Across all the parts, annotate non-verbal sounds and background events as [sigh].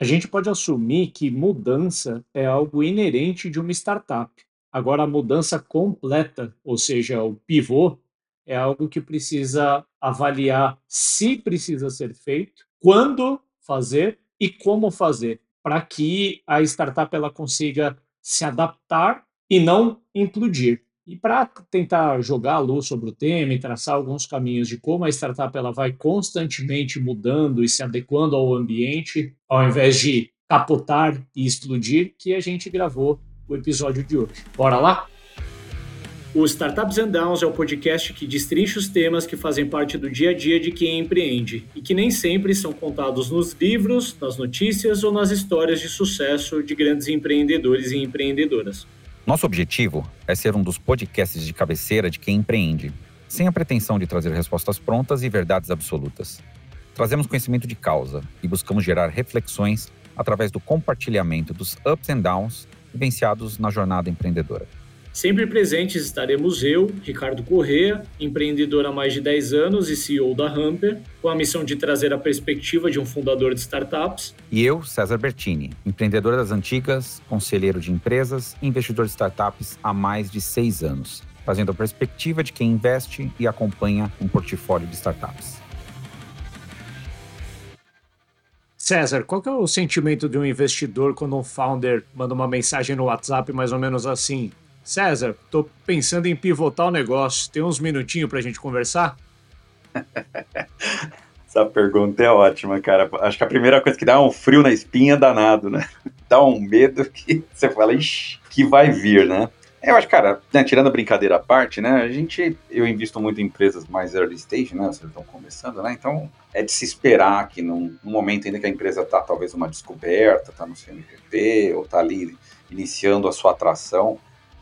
A gente pode assumir que mudança é algo inerente de uma startup. Agora, a mudança completa, ou seja, o pivô, é algo que precisa avaliar se precisa ser feito, quando fazer e como fazer, para que a startup ela consiga se adaptar e não implodir. E para tentar jogar a luz sobre o tema e traçar alguns caminhos de como a startup ela vai constantemente mudando e se adequando ao ambiente, ao invés de capotar e explodir, que a gente gravou o episódio de hoje. Bora lá? O Startups and Downs é o podcast que destrincha os temas que fazem parte do dia a dia de quem empreende e que nem sempre são contados nos livros, nas notícias ou nas histórias de sucesso de grandes empreendedores e empreendedoras. Nosso objetivo é ser um dos podcasts de cabeceira de quem empreende, sem a pretensão de trazer respostas prontas e verdades absolutas. Trazemos conhecimento de causa e buscamos gerar reflexões através do compartilhamento dos ups and downs vivenciados na jornada empreendedora. Sempre presentes estaremos eu, Ricardo Correa, empreendedor há mais de 10 anos e CEO da Hamper, com a missão de trazer a perspectiva de um fundador de startups. E eu, César Bertini, empreendedor das antigas, conselheiro de empresas e investidor de startups há mais de seis anos, trazendo a perspectiva de quem investe e acompanha um portfólio de startups. César, qual é o sentimento de um investidor quando um founder manda uma mensagem no WhatsApp mais ou menos assim? César, tô pensando em pivotar o negócio. Tem uns minutinhos para a gente conversar? [laughs] Essa pergunta é ótima, cara. Acho que a primeira coisa que dá é um frio na espinha danado, né? [laughs] Dá um medo que você fala, ixi, que vai vir, né? Eu acho, cara, né, tirando a brincadeira à parte, né? A gente, eu invisto muito em empresas mais early stage, né? Vocês estão começando, né? Então, é de se esperar que num, num momento ainda que a empresa está talvez uma descoberta, está no CNPP, ou está ali iniciando a sua atração,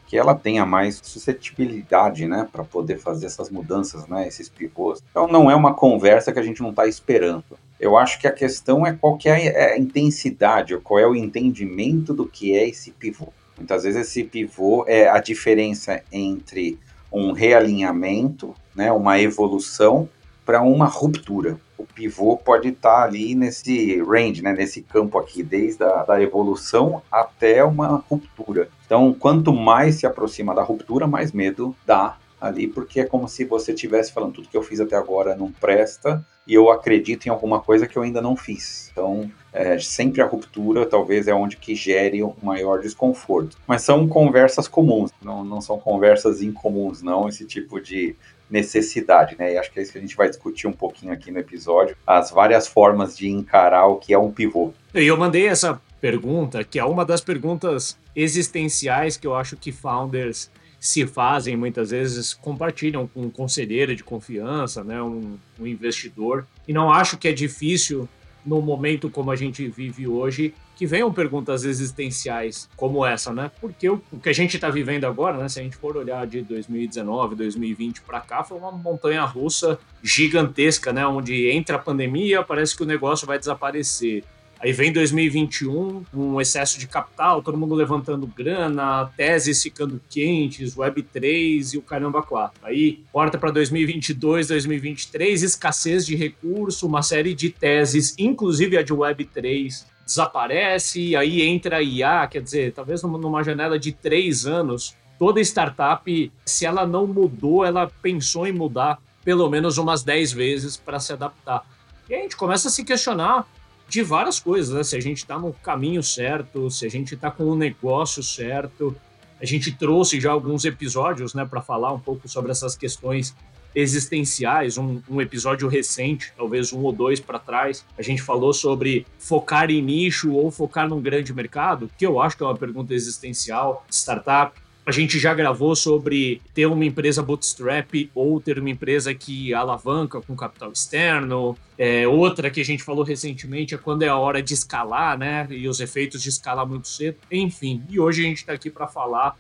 que ela tenha mais suscetibilidade, né, para poder fazer essas mudanças, né, esses pivôs. Então não é uma conversa que a gente não está esperando. Eu acho que a questão é qual que é a intensidade, qual é o entendimento do que é esse pivô. Muitas vezes esse pivô é a diferença entre um realinhamento, né, uma evolução para uma ruptura. O pivô pode estar tá ali nesse range, né, nesse campo aqui, desde a da evolução até uma ruptura. Então, quanto mais se aproxima da ruptura, mais medo dá ali, porque é como se você estivesse falando tudo que eu fiz até agora não presta e eu acredito em alguma coisa que eu ainda não fiz. Então, é, sempre a ruptura talvez é onde que gere o maior desconforto. Mas são conversas comuns, não, não são conversas incomuns, não, esse tipo de necessidade, né? E acho que é isso que a gente vai discutir um pouquinho aqui no episódio, as várias formas de encarar o que é um pivô. E eu mandei essa pergunta, que é uma das perguntas existenciais que eu acho que founders se fazem muitas vezes, compartilham com um conselheiro de confiança, né, um, um investidor. E não acho que é difícil, no momento como a gente vive hoje, que venham perguntas existenciais como essa, né? Porque o, o que a gente está vivendo agora, né? Se a gente for olhar de 2019, 2020 para cá, foi uma montanha russa gigantesca, né? Onde entra a pandemia, parece que o negócio vai desaparecer. Aí vem 2021, um excesso de capital, todo mundo levantando grana, teses ficando quentes, Web3 e o caramba 4. Aí porta para 2022, 2023, escassez de recurso, uma série de teses, inclusive a de Web3, desaparece, aí entra a IA, quer dizer, talvez numa janela de três anos, toda startup, se ela não mudou, ela pensou em mudar pelo menos umas 10 vezes para se adaptar. E a gente começa a se questionar de várias coisas, né? Se a gente está no caminho certo, se a gente está com o negócio certo. A gente trouxe já alguns episódios, né, para falar um pouco sobre essas questões existenciais. Um, um episódio recente, talvez um ou dois para trás, a gente falou sobre focar em nicho ou focar num grande mercado, que eu acho que é uma pergunta existencial. Startup, a gente já gravou sobre ter uma empresa bootstrap ou ter uma empresa que alavanca com capital externo. É, outra que a gente falou recentemente é quando é a hora de escalar, né? E os efeitos de escalar muito cedo. Enfim, e hoje a gente está aqui para falar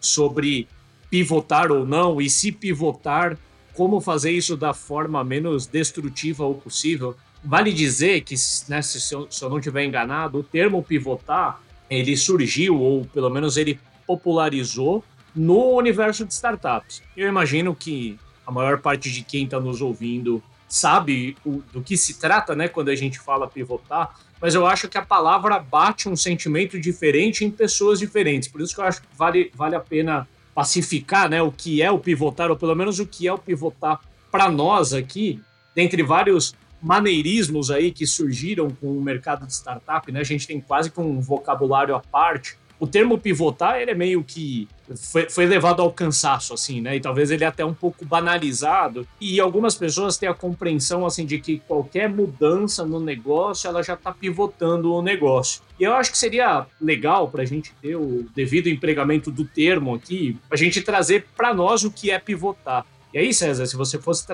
sobre pivotar ou não e se pivotar, como fazer isso da forma menos destrutiva ou possível. Vale dizer que, né, se, eu, se eu não estiver enganado, o termo pivotar ele surgiu, ou pelo menos ele popularizou no universo de startups. Eu imagino que a maior parte de quem está nos ouvindo sabe o, do que se trata, né, quando a gente fala pivotar, mas eu acho que a palavra bate um sentimento diferente em pessoas diferentes. Por isso que eu acho que vale, vale a pena pacificar, né, o que é o pivotar, ou pelo menos o que é o pivotar para nós aqui, dentre vários maneirismos aí que surgiram com o mercado de startup, né? A gente tem quase que um vocabulário à parte. O termo pivotar, ele é meio que foi, foi levado ao cansaço, assim, né? E talvez ele até um pouco banalizado. E algumas pessoas têm a compreensão, assim, de que qualquer mudança no negócio, ela já está pivotando o negócio. E eu acho que seria legal para a gente ter o devido empregamento do termo aqui, a gente trazer para nós o que é pivotar. E aí, César, se você fosse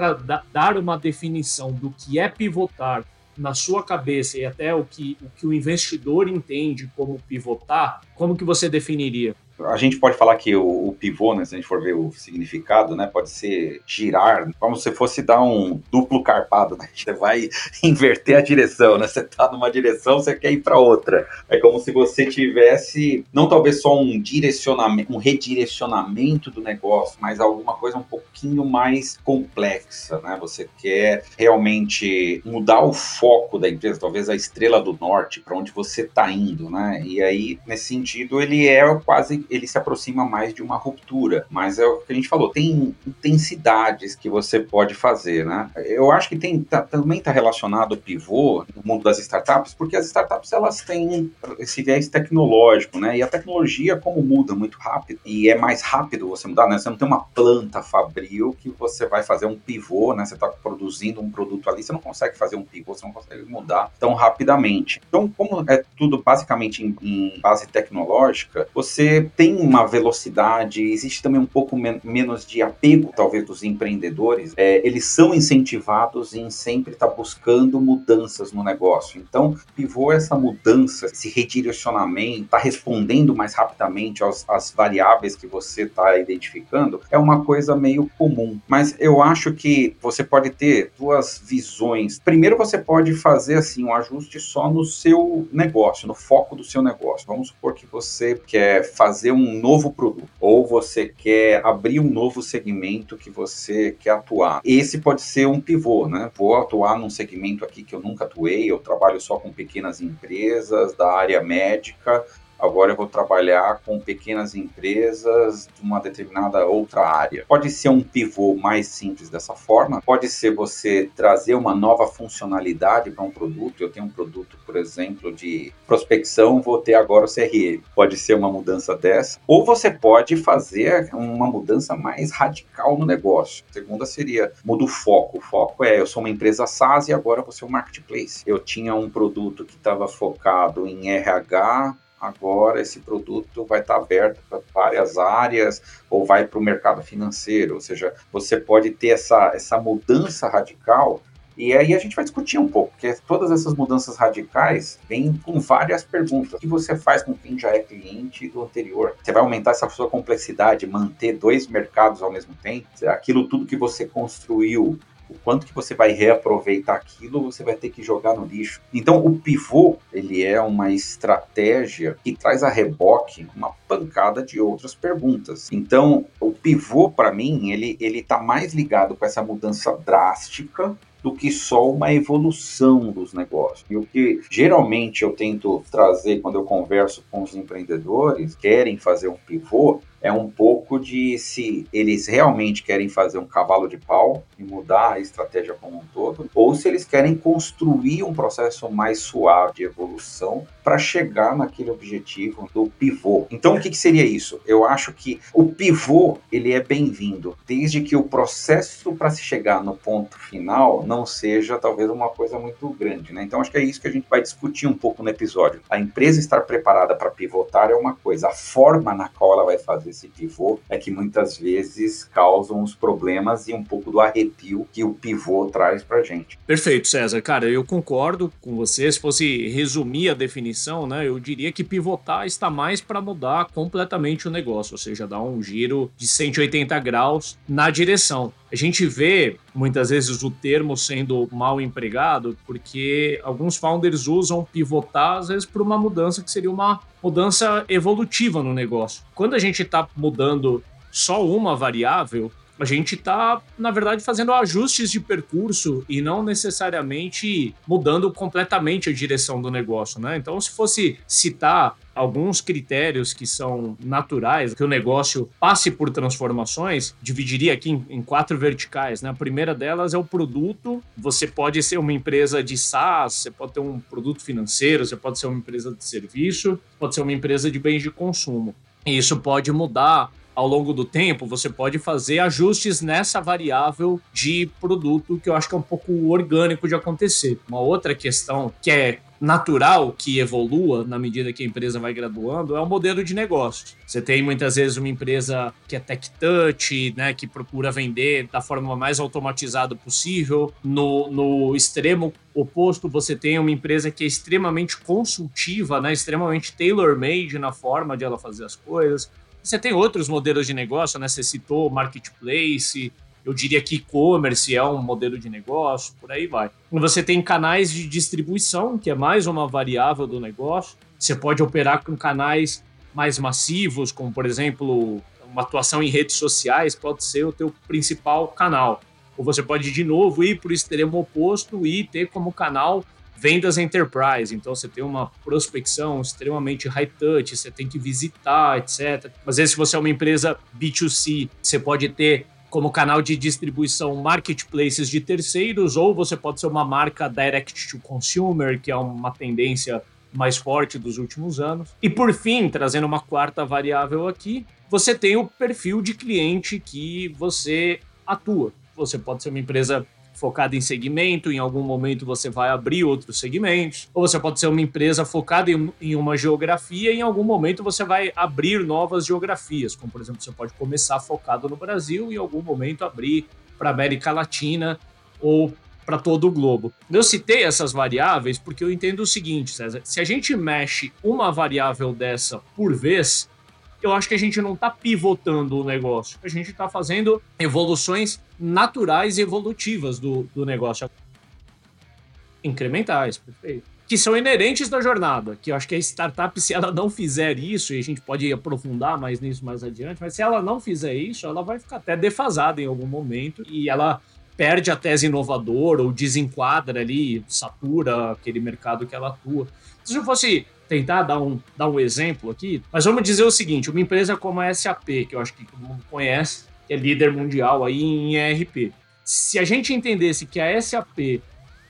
dar uma definição do que é pivotar na sua cabeça e até o que, o que o investidor entende como pivotar, como que você definiria? A gente pode falar que o, o, pivô, né, se a gente for ver o significado, né, pode ser girar, como se fosse dar um duplo carpado, né? [laughs] Você vai inverter a direção, né? Você tá numa direção, você quer ir para outra. É como se você tivesse não talvez só um direcionamento, um redirecionamento do negócio, mas alguma coisa um pouquinho mais complexa, né? Você quer realmente mudar o foco da empresa, talvez a estrela do norte, para onde você está indo, né? E aí, nesse sentido, ele é quase ele se aproxima mais de uma ruptura. Mas é o que a gente falou, tem intensidades que você pode fazer, né? Eu acho que tem, tá, também está relacionado o pivô no mundo das startups, porque as startups elas têm esse viés tecnológico, né? E a tecnologia, como muda muito rápido, e é mais rápido você mudar, né? Você não tem uma planta fabril que você vai fazer um pivô, né? Você está produzindo um produto ali, você não consegue fazer um pivô, você não consegue mudar tão rapidamente. Então, como é tudo basicamente em, em base tecnológica, você tem uma velocidade, existe também um pouco men menos de apego, talvez, dos empreendedores. É, eles são incentivados em sempre estar tá buscando mudanças no negócio. Então, pivô essa mudança, esse redirecionamento, está respondendo mais rapidamente aos, às variáveis que você está identificando, é uma coisa meio comum. Mas eu acho que você pode ter duas visões. Primeiro, você pode fazer assim um ajuste só no seu negócio, no foco do seu negócio. Vamos supor que você quer fazer fazer um novo produto ou você quer abrir um novo segmento que você quer atuar. Esse pode ser um pivô, né? Vou atuar num segmento aqui que eu nunca atuei, eu trabalho só com pequenas empresas da área médica, agora eu vou trabalhar com pequenas empresas de uma determinada outra área. Pode ser um pivô mais simples dessa forma, pode ser você trazer uma nova funcionalidade para um produto. Eu tenho um produto, por exemplo, de prospecção, vou ter agora o CRM. Pode ser uma mudança dessa. Ou você pode fazer uma mudança mais radical no negócio. A segunda seria muda o foco. O foco é eu sou uma empresa SaaS e agora vou ser um marketplace. Eu tinha um produto que estava focado em RH, agora esse produto vai estar aberto para várias áreas ou vai para o mercado financeiro, ou seja, você pode ter essa, essa mudança radical e aí a gente vai discutir um pouco, porque todas essas mudanças radicais vêm com várias perguntas. O que você faz com quem já é cliente do anterior? Você vai aumentar essa sua complexidade, manter dois mercados ao mesmo tempo? Aquilo tudo que você construiu o quanto que você vai reaproveitar aquilo, você vai ter que jogar no lixo. Então, o pivô, ele é uma estratégia que traz a reboque uma pancada de outras perguntas. Então, o pivô, para mim, ele ele está mais ligado com essa mudança drástica do que só uma evolução dos negócios. E o que geralmente eu tento trazer quando eu converso com os empreendedores, querem fazer um pivô, é um pouco de se eles realmente querem fazer um cavalo de pau e mudar a estratégia como um todo, ou se eles querem construir um processo mais suave de evolução para chegar naquele objetivo do pivô. Então, o que, que seria isso? Eu acho que o pivô ele é bem-vindo, desde que o processo para se chegar no ponto final não seja talvez uma coisa muito grande, né? Então, acho que é isso que a gente vai discutir um pouco no episódio. A empresa estar preparada para pivotar é uma coisa, a forma na qual ela vai fazer desse pivô é que muitas vezes causam os problemas e um pouco do arrepio que o pivô traz para gente. Perfeito, César. Cara, eu concordo com você. Se fosse resumir a definição, né, eu diria que pivotar está mais para mudar completamente o negócio, ou seja, dar um giro de 180 graus na direção. A gente vê muitas vezes o termo sendo mal empregado porque alguns founders usam pivotar às vezes por uma mudança que seria uma mudança evolutiva no negócio. Quando a gente está mudando só uma variável, A gente está, na verdade, fazendo ajustes de percurso e não necessariamente mudando completamente a direção do negócio, né? Então, se fosse citar alguns critérios que são naturais, que o negócio passe por transformações, dividiria aqui em, quatro verticais. Né? A primeira delas é o produto. Você pode ser uma empresa de SaaS, você pode ter um produto financeiro, você pode ser uma empresa de serviço, pode ser uma empresa de bens de consumo. E isso pode mudar ao longo do tempo, você pode fazer ajustes nessa variável de produto que eu acho que é um pouco orgânico de acontecer. Uma outra questão que é natural que evolua na medida que a empresa vai graduando é o modelo de negócio. Você tem muitas vezes uma empresa que é tech touch, né, que procura vender da forma mais automatizada possível. No, no extremo oposto, você tem uma empresa que é extremamente consultiva, né, extremamente tailor-made na forma de ela fazer as coisas. Você tem outros modelos de negócio, né? Você citou marketplace, eu diria que e-commerce é um modelo de negócio, por aí vai. Você tem canais de distribuição, que é mais uma variável do negócio. Você pode operar com canais mais massivos, como por exemplo, uma atuação em redes sociais pode ser o teu principal canal. Ou você pode de novo ir para o extremo oposto e ter como canal vendas enterprise. Então você tem uma prospecção extremamente high touch, você tem que visitar, etc. Às vezes, se você é uma empresa B2C, você pode ter como canal de distribuição marketplaces de terceiros, ou você pode ser uma marca direct to consumer, que é uma tendência mais forte dos últimos anos. E por fim, trazendo uma quarta variável aqui, você tem o perfil de cliente que você atua. Você pode ser uma empresa focada em segmento, em algum momento você vai abrir outros segmentos, ou você pode ser uma empresa focada em, em uma geografia, e em algum momento você vai abrir novas geografias, como por exemplo, você pode começar focado no Brasil e em algum momento abrir para América Latina ou para todo o globo. Eu citei essas variáveis porque eu entendo o seguinte, César: se a gente mexe uma variável dessa por vez, eu acho que a gente não está pivotando o negócio, a gente está fazendo evoluções naturais e evolutivas do, do negócio. Incrementais, perfeito. Que são inerentes da jornada, que eu acho que a startup, se ela não fizer isso, e a gente pode aprofundar mais nisso mais adiante, mas se ela não fizer isso, ela vai ficar até defasada em algum momento e ela perde a tese inovadora ou desenquadra ali, satura aquele mercado que ela atua. Se eu fosse tentar dar um, dar um exemplo aqui, mas vamos dizer o seguinte: uma empresa como a SAP, que eu acho que todo mundo conhece, que é líder mundial aí em ERP. Se a gente entendesse que a SAP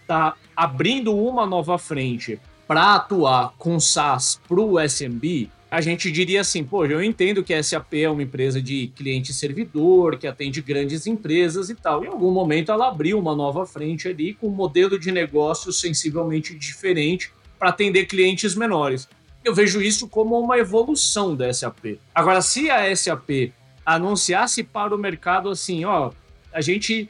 está abrindo uma nova frente para atuar com SaaS para o SMB, a gente diria assim, pô, eu entendo que a SAP é uma empresa de cliente servidor, que atende grandes empresas e tal. Em algum momento ela abriu uma nova frente ali com um modelo de negócio sensivelmente diferente para atender clientes menores. Eu vejo isso como uma evolução da SAP. Agora, se a SAP anunciasse para o mercado assim, ó, a gente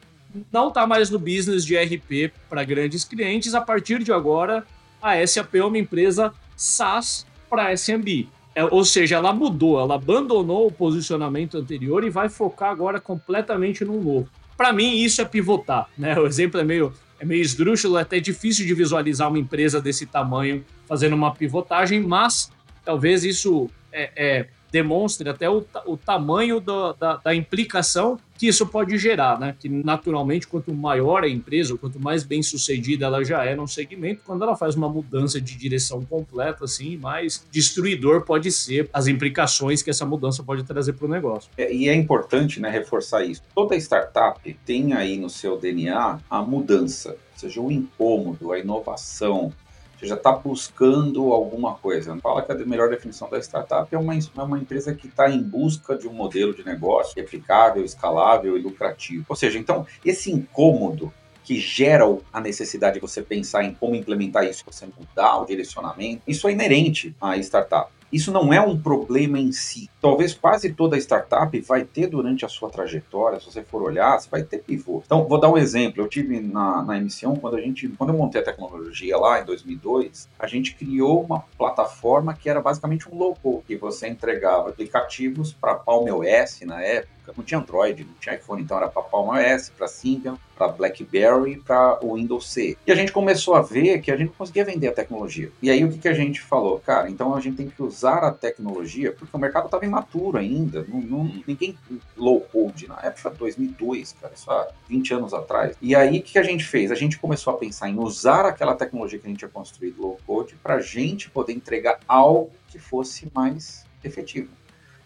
não está mais no business de RP para grandes clientes, a partir de agora a SAP é uma empresa SaaS para SMB. É, ou seja, ela mudou, ela abandonou o posicionamento anterior e vai focar agora completamente no novo. Para mim, isso é pivotar. Né? O exemplo é meio é meio esdrúxulo, é até difícil de visualizar uma empresa desse tamanho fazendo uma pivotagem, mas talvez isso é, é demonstre até o, o tamanho do, da, da, implicação que isso pode gerar, né? Que naturalmente, quanto maior a empresa, quanto mais bem sucedida ela já é no segmento, quando ela faz uma mudança de direção completa, assim, mais destruidor pode ser as implicações que essa mudança pode trazer para o negócio. É, e é importante, né, reforçar isso. Toda startup tem aí no seu DNA a mudança, seja o incômodo, a inovação, você já está buscando alguma coisa. Fala que a melhor definição da startup é uma, é uma empresa que está em busca de um modelo de negócio replicável, escalável e lucrativo. Ou seja, então, esse incômodo que gera a necessidade de você pensar em como implementar isso, você mudar o direcionamento, isso é inerente à startup. Isso não é um problema em si. Talvez quase toda startup vai ter durante a sua trajetória, se você for olhar, você vai ter pivô. Então, vou dar um exemplo. Eu tive na, na emissão, quando a gente, quando eu montei a tecnologia lá em 2002, a gente criou uma plataforma que era basicamente um low-code, que você entregava aplicativos para Palm OS na época, época não tinha Android, não tinha iPhone, então era para Palm OS, para Symbian, para BlackBerry, para o Windows C. E a gente começou a ver que a gente não conseguia vender a tecnologia. E aí o que, que a gente falou? Cara, então a gente tem que usar a tecnologia, porque o mercado estava imaturo ainda, não, não, ninguém low code na época 2002, cara, há 20 anos atrás. E aí o que, que a gente fez? A gente começou a pensar em usar aquela tecnologia que a gente tinha construído low code para a gente poder entregar algo que fosse mais efetivo.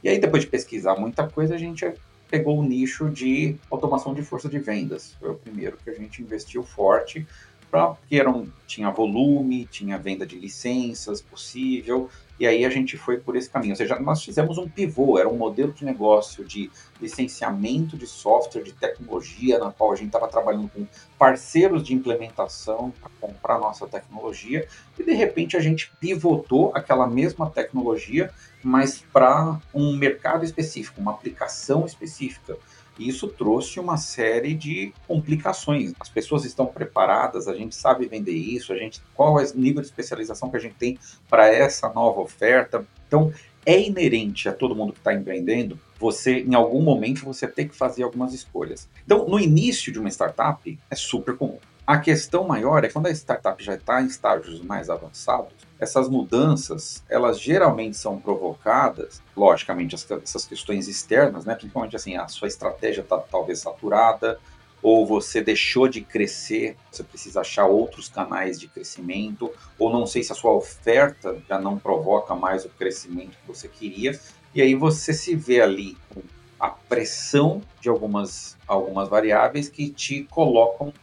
E aí, depois de pesquisar muita coisa, a gente pegou o nicho de automação de força de vendas. Foi o primeiro que a gente investiu forte, porque era um, tinha volume, tinha venda de licenças possível, e aí a gente foi por esse caminho. Ou seja, nós fizemos um pivô, era um modelo de negócio de licenciamento de software, de tecnologia, na qual a gente estava trabalhando com parceiros de implementação para comprar nossa tecnologia, e de repente a gente pivotou aquela mesma tecnologia, mas para um mercado específico, uma aplicação específica. Isso trouxe uma série de complicações. As pessoas estão preparadas, a gente sabe vender isso, a gente qual é o nível de especialização que a gente tem para essa nova oferta. Então, é inerente a todo mundo que está empreendendo, você, em algum momento, você tem que fazer algumas escolhas. Então, no início de uma startup, é super comum. A questão maior é quando a startup já está em estágios mais avançados, essas mudanças, elas geralmente são provocadas, logicamente, essas questões externas, né? principalmente assim, a sua estratégia está talvez saturada, ou você deixou de crescer, você precisa achar outros canais de crescimento, ou não sei se a sua oferta já não provoca mais o crescimento que você queria, e aí você se vê ali com a pressão de algumas, algumas variáveis que te colocam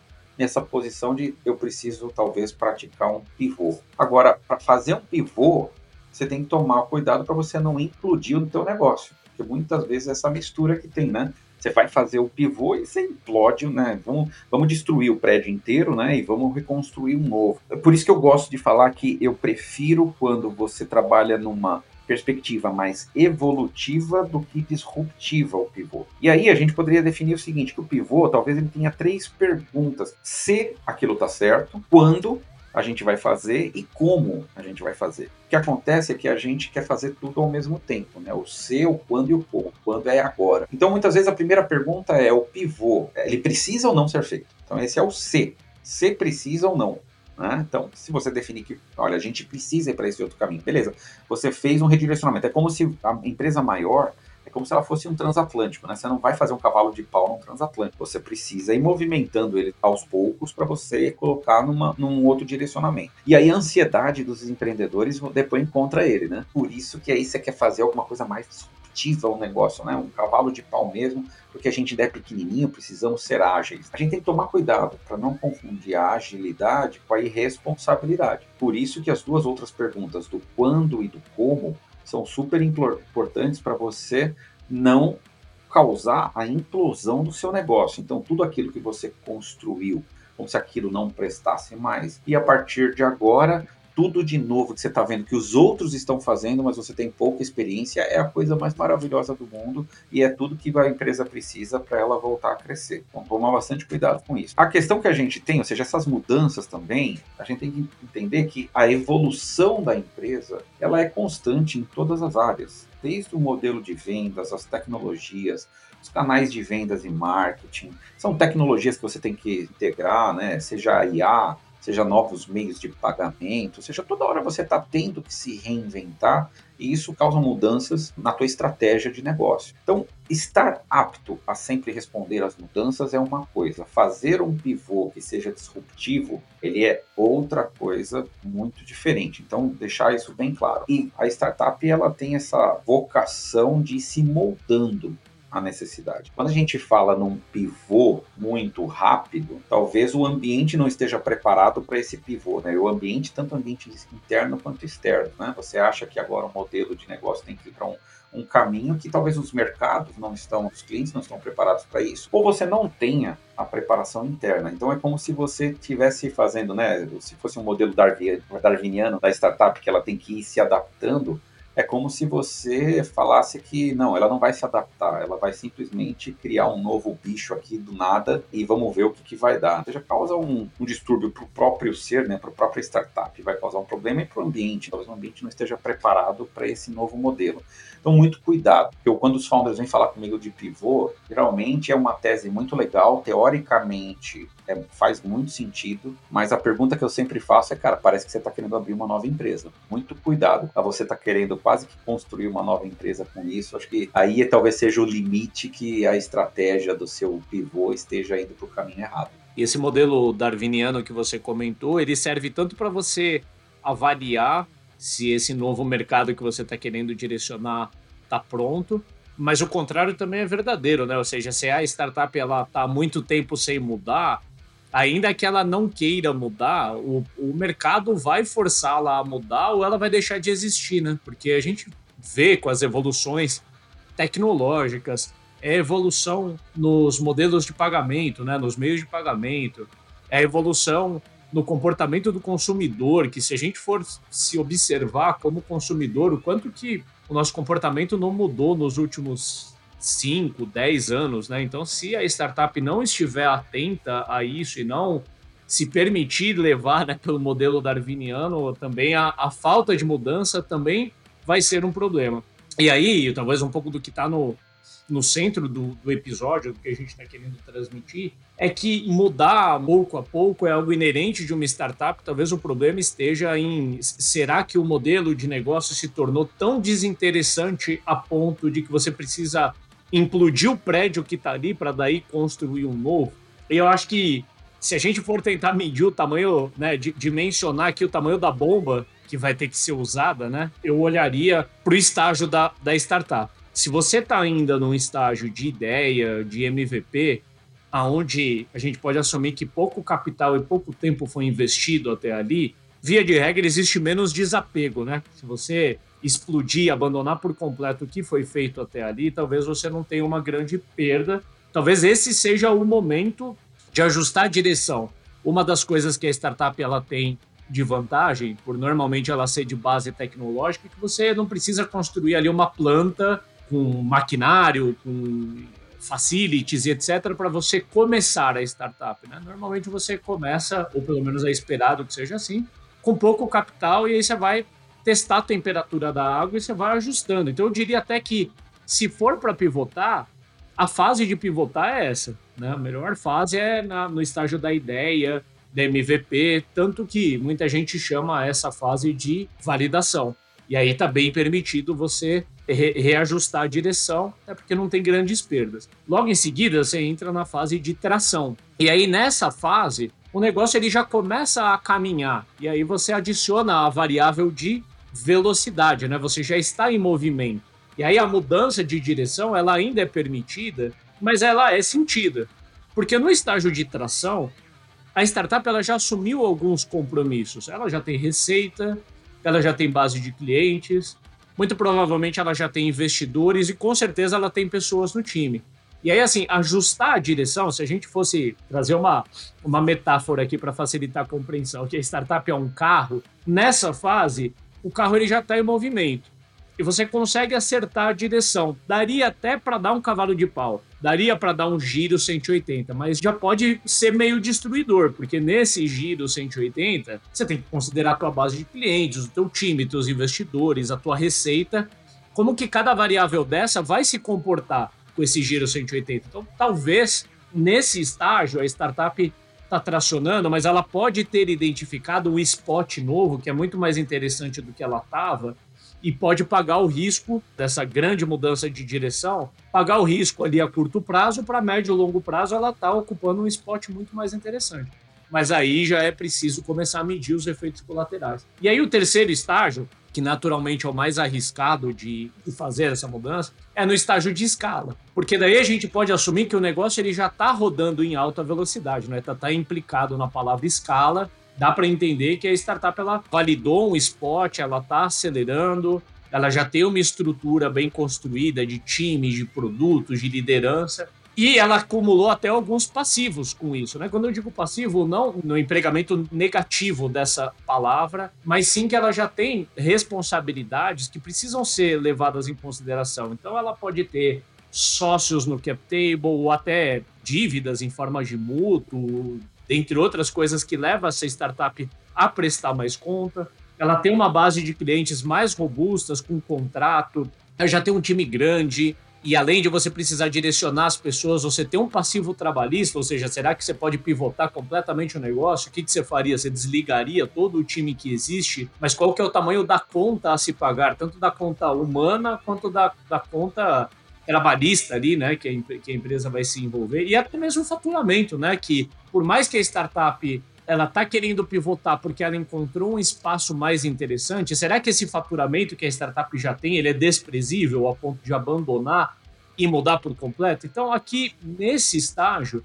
nessa posição de eu preciso talvez praticar um pivô. Agora, para fazer um pivô, você tem que tomar cuidado para você não implodir no teu negócio, porque muitas vezes é essa mistura que tem, né? Você vai fazer o pivô e você implode, né? Vamos, vamos destruir o prédio inteiro, né? E vamos reconstruir um novo. É por isso que eu gosto de falar que eu prefiro quando você trabalha numa perspectiva mais evolutiva do que disruptiva o pivô. E aí a gente poderia definir o seguinte, que o pivô talvez ele tenha três perguntas. Se aquilo está certo, quando a gente vai fazer e como a gente vai fazer. O que acontece é que a gente quer fazer tudo ao mesmo tempo, né? O se, o quando e o como. Quando é agora. Então, muitas vezes a primeira pergunta é o pivô. Ele precisa ou não ser feito? Então, esse é o se. Se precisa ou não. Né? Então, se você definir que, olha, a gente precisa ir para esse outro caminho, beleza. Você fez um redirecionamento. É como se a empresa maior, é como se ela fosse um transatlântico, né? Você não vai fazer um cavalo de pau num transatlântico. Você precisa ir movimentando ele aos poucos para você colocar numa, num outro direcionamento. E aí a ansiedade dos empreendedores depois contra ele, né? Por isso que aí você quer fazer alguma coisa mais disruptiva o negócio, né? Um cavalo de pau mesmo, porque a gente é pequenininho, precisamos ser ágeis. A gente tem que tomar cuidado para não confundir a agilidade com a irresponsabilidade. Por isso que as duas outras perguntas do quando e do como são super importantes para você não causar a implosão do seu negócio. Então, tudo aquilo que você construiu, como se aquilo não prestasse mais, e a partir de agora tudo de novo que você está vendo que os outros estão fazendo, mas você tem pouca experiência, é a coisa mais maravilhosa do mundo e é tudo que a empresa precisa para ela voltar a crescer. Então, tomar bastante cuidado com isso. A questão que a gente tem, ou seja, essas mudanças também, a gente tem que entender que a evolução da empresa ela é constante em todas as áreas, desde o modelo de vendas, as tecnologias, os canais de vendas e marketing. São tecnologias que você tem que integrar, né? Seja IA, seja novos meios de pagamento, seja toda hora você está tendo que se reinventar e isso causa mudanças na tua estratégia de negócio. Então, estar apto a sempre responder às mudanças é uma coisa, fazer um pivô que seja disruptivo, ele é outra coisa muito diferente. Então, deixar isso bem claro. E a startup ela tem essa vocação de ir se moldando a necessidade. Quando a gente fala num pivô muito rápido, talvez o ambiente não esteja preparado para esse pivô, né? O ambiente, tanto ambiente interno quanto externo, né? Você acha que agora o modelo de negócio tem que ir para um, um caminho que talvez os mercados não estão, os clientes não estão preparados para isso, ou você não tenha a preparação interna. Então é como se você estivesse fazendo, né? Se fosse um modelo darwiniano da startup que ela tem que ir se adaptando é como se você falasse que não, ela não vai se adaptar, ela vai simplesmente criar um novo bicho aqui do nada e vamos ver o que, que vai dar. Ou seja, causa um, um distúrbio para o próprio ser, né, para a própria startup, vai causar um problema e para o ambiente. Talvez o ambiente não esteja preparado para esse novo modelo. Então, muito cuidado. Eu, quando os founders vêm falar comigo de pivô, geralmente é uma tese muito legal, teoricamente é, faz muito sentido, mas a pergunta que eu sempre faço é, cara, parece que você está querendo abrir uma nova empresa. Muito cuidado, tá? você está querendo quase que construir uma nova empresa com isso. Acho que aí talvez seja o limite que a estratégia do seu pivô esteja indo para o caminho errado. E esse modelo darwiniano que você comentou, ele serve tanto para você avaliar se esse novo mercado que você está querendo direcionar está pronto. Mas o contrário também é verdadeiro, né? Ou seja, se a startup ela está há muito tempo sem mudar, ainda que ela não queira mudar, o, o mercado vai forçá-la a mudar ou ela vai deixar de existir, né? Porque a gente vê com as evoluções tecnológicas, é evolução nos modelos de pagamento, né? Nos meios de pagamento, é evolução no comportamento do consumidor, que se a gente for se observar como consumidor, o quanto que o nosso comportamento não mudou nos últimos 5, 10 anos, né? Então, se a startup não estiver atenta a isso e não se permitir levar né, pelo modelo darwiniano, também a, a falta de mudança também vai ser um problema. E aí, talvez um pouco do que está no, no centro do, do episódio, do que a gente está querendo transmitir, é que mudar pouco a pouco é algo inerente de uma startup. Talvez o problema esteja em será que o modelo de negócio se tornou tão desinteressante a ponto de que você precisa implodir o prédio que está ali para daí construir um novo? E eu acho que se a gente for tentar medir o tamanho, né, dimensionar aqui o tamanho da bomba que vai ter que ser usada, né, eu olharia para o estágio da, da startup se você está ainda num estágio de ideia, de MVP, aonde a gente pode assumir que pouco capital e pouco tempo foi investido até ali, via de regra existe menos desapego, né? Se você explodir, abandonar por completo o que foi feito até ali, talvez você não tenha uma grande perda. Talvez esse seja o momento de ajustar a direção. Uma das coisas que a startup ela tem de vantagem, por normalmente ela ser de base tecnológica, é que você não precisa construir ali uma planta com maquinário, com facilities e etc., para você começar a startup. Né? Normalmente você começa, ou pelo menos é esperado que seja assim, com pouco capital e aí você vai testar a temperatura da água e você vai ajustando. Então eu diria até que se for para pivotar, a fase de pivotar é essa. Né? A melhor fase é na, no estágio da ideia, da MVP, tanto que muita gente chama essa fase de validação. E aí está bem permitido você re reajustar a direção, até porque não tem grandes perdas. Logo em seguida, você entra na fase de tração. E aí, nessa fase, o negócio ele já começa a caminhar. E aí você adiciona a variável de velocidade, né? Você já está em movimento. E aí a mudança de direção, ela ainda é permitida, mas ela é sentida. Porque no estágio de tração, a startup ela já assumiu alguns compromissos. Ela já tem receita, ela já tem base de clientes, muito provavelmente ela já tem investidores e com certeza ela tem pessoas no time. E aí, assim, ajustar a direção, se a gente fosse trazer uma, uma metáfora aqui para facilitar a compreensão, que a startup é um carro, nessa fase, o carro ele já está em movimento e você consegue acertar a direção. Daria até para dar um cavalo de pau, daria para dar um giro 180, mas já pode ser meio destruidor, porque nesse giro 180, você tem que considerar a tua base de clientes, o teu time, teus investidores, a tua receita, como que cada variável dessa vai se comportar com esse giro 180. Então, talvez nesse estágio a startup está tracionando, mas ela pode ter identificado um spot novo que é muito mais interessante do que ela estava e pode pagar o risco dessa grande mudança de direção, pagar o risco ali a curto prazo, para médio e longo prazo ela está ocupando um spot muito mais interessante. Mas aí já é preciso começar a medir os efeitos colaterais. E aí o terceiro estágio, que naturalmente é o mais arriscado de fazer essa mudança, é no estágio de escala. Porque daí a gente pode assumir que o negócio ele já está rodando em alta velocidade, está né? Tá, tá implicado na palavra escala, dá para entender que a startup ela validou um spot, ela está acelerando, ela já tem uma estrutura bem construída de times, de produtos, de liderança. E ela acumulou até alguns passivos com isso, né? Quando eu digo passivo, não no empregamento negativo dessa palavra, mas sim que ela já tem responsabilidades que precisam ser levadas em consideração. Então ela pode ter sócios no cap table ou até dívidas em forma de mútuo, dentre outras coisas que levam essa startup a prestar mais conta. Ela tem uma base de clientes mais robustas, com contrato, já tem um time grande, e além de você precisar direcionar as pessoas, você tem um passivo trabalhista, ou seja, será que você pode pivotar completamente o negócio? O que, que você faria? Você desligaria todo o time que existe? Mas qual que é o tamanho da conta a se pagar? Tanto da conta humana quanto da, da conta trabalhista ali, né, que a, que a empresa vai se envolver, e até mesmo o faturamento, né, que por mais que a startup ela está querendo pivotar porque ela encontrou um espaço mais interessante, será que esse faturamento que a startup já tem, ele é desprezível a ponto de abandonar e mudar por completo? Então, aqui, nesse estágio,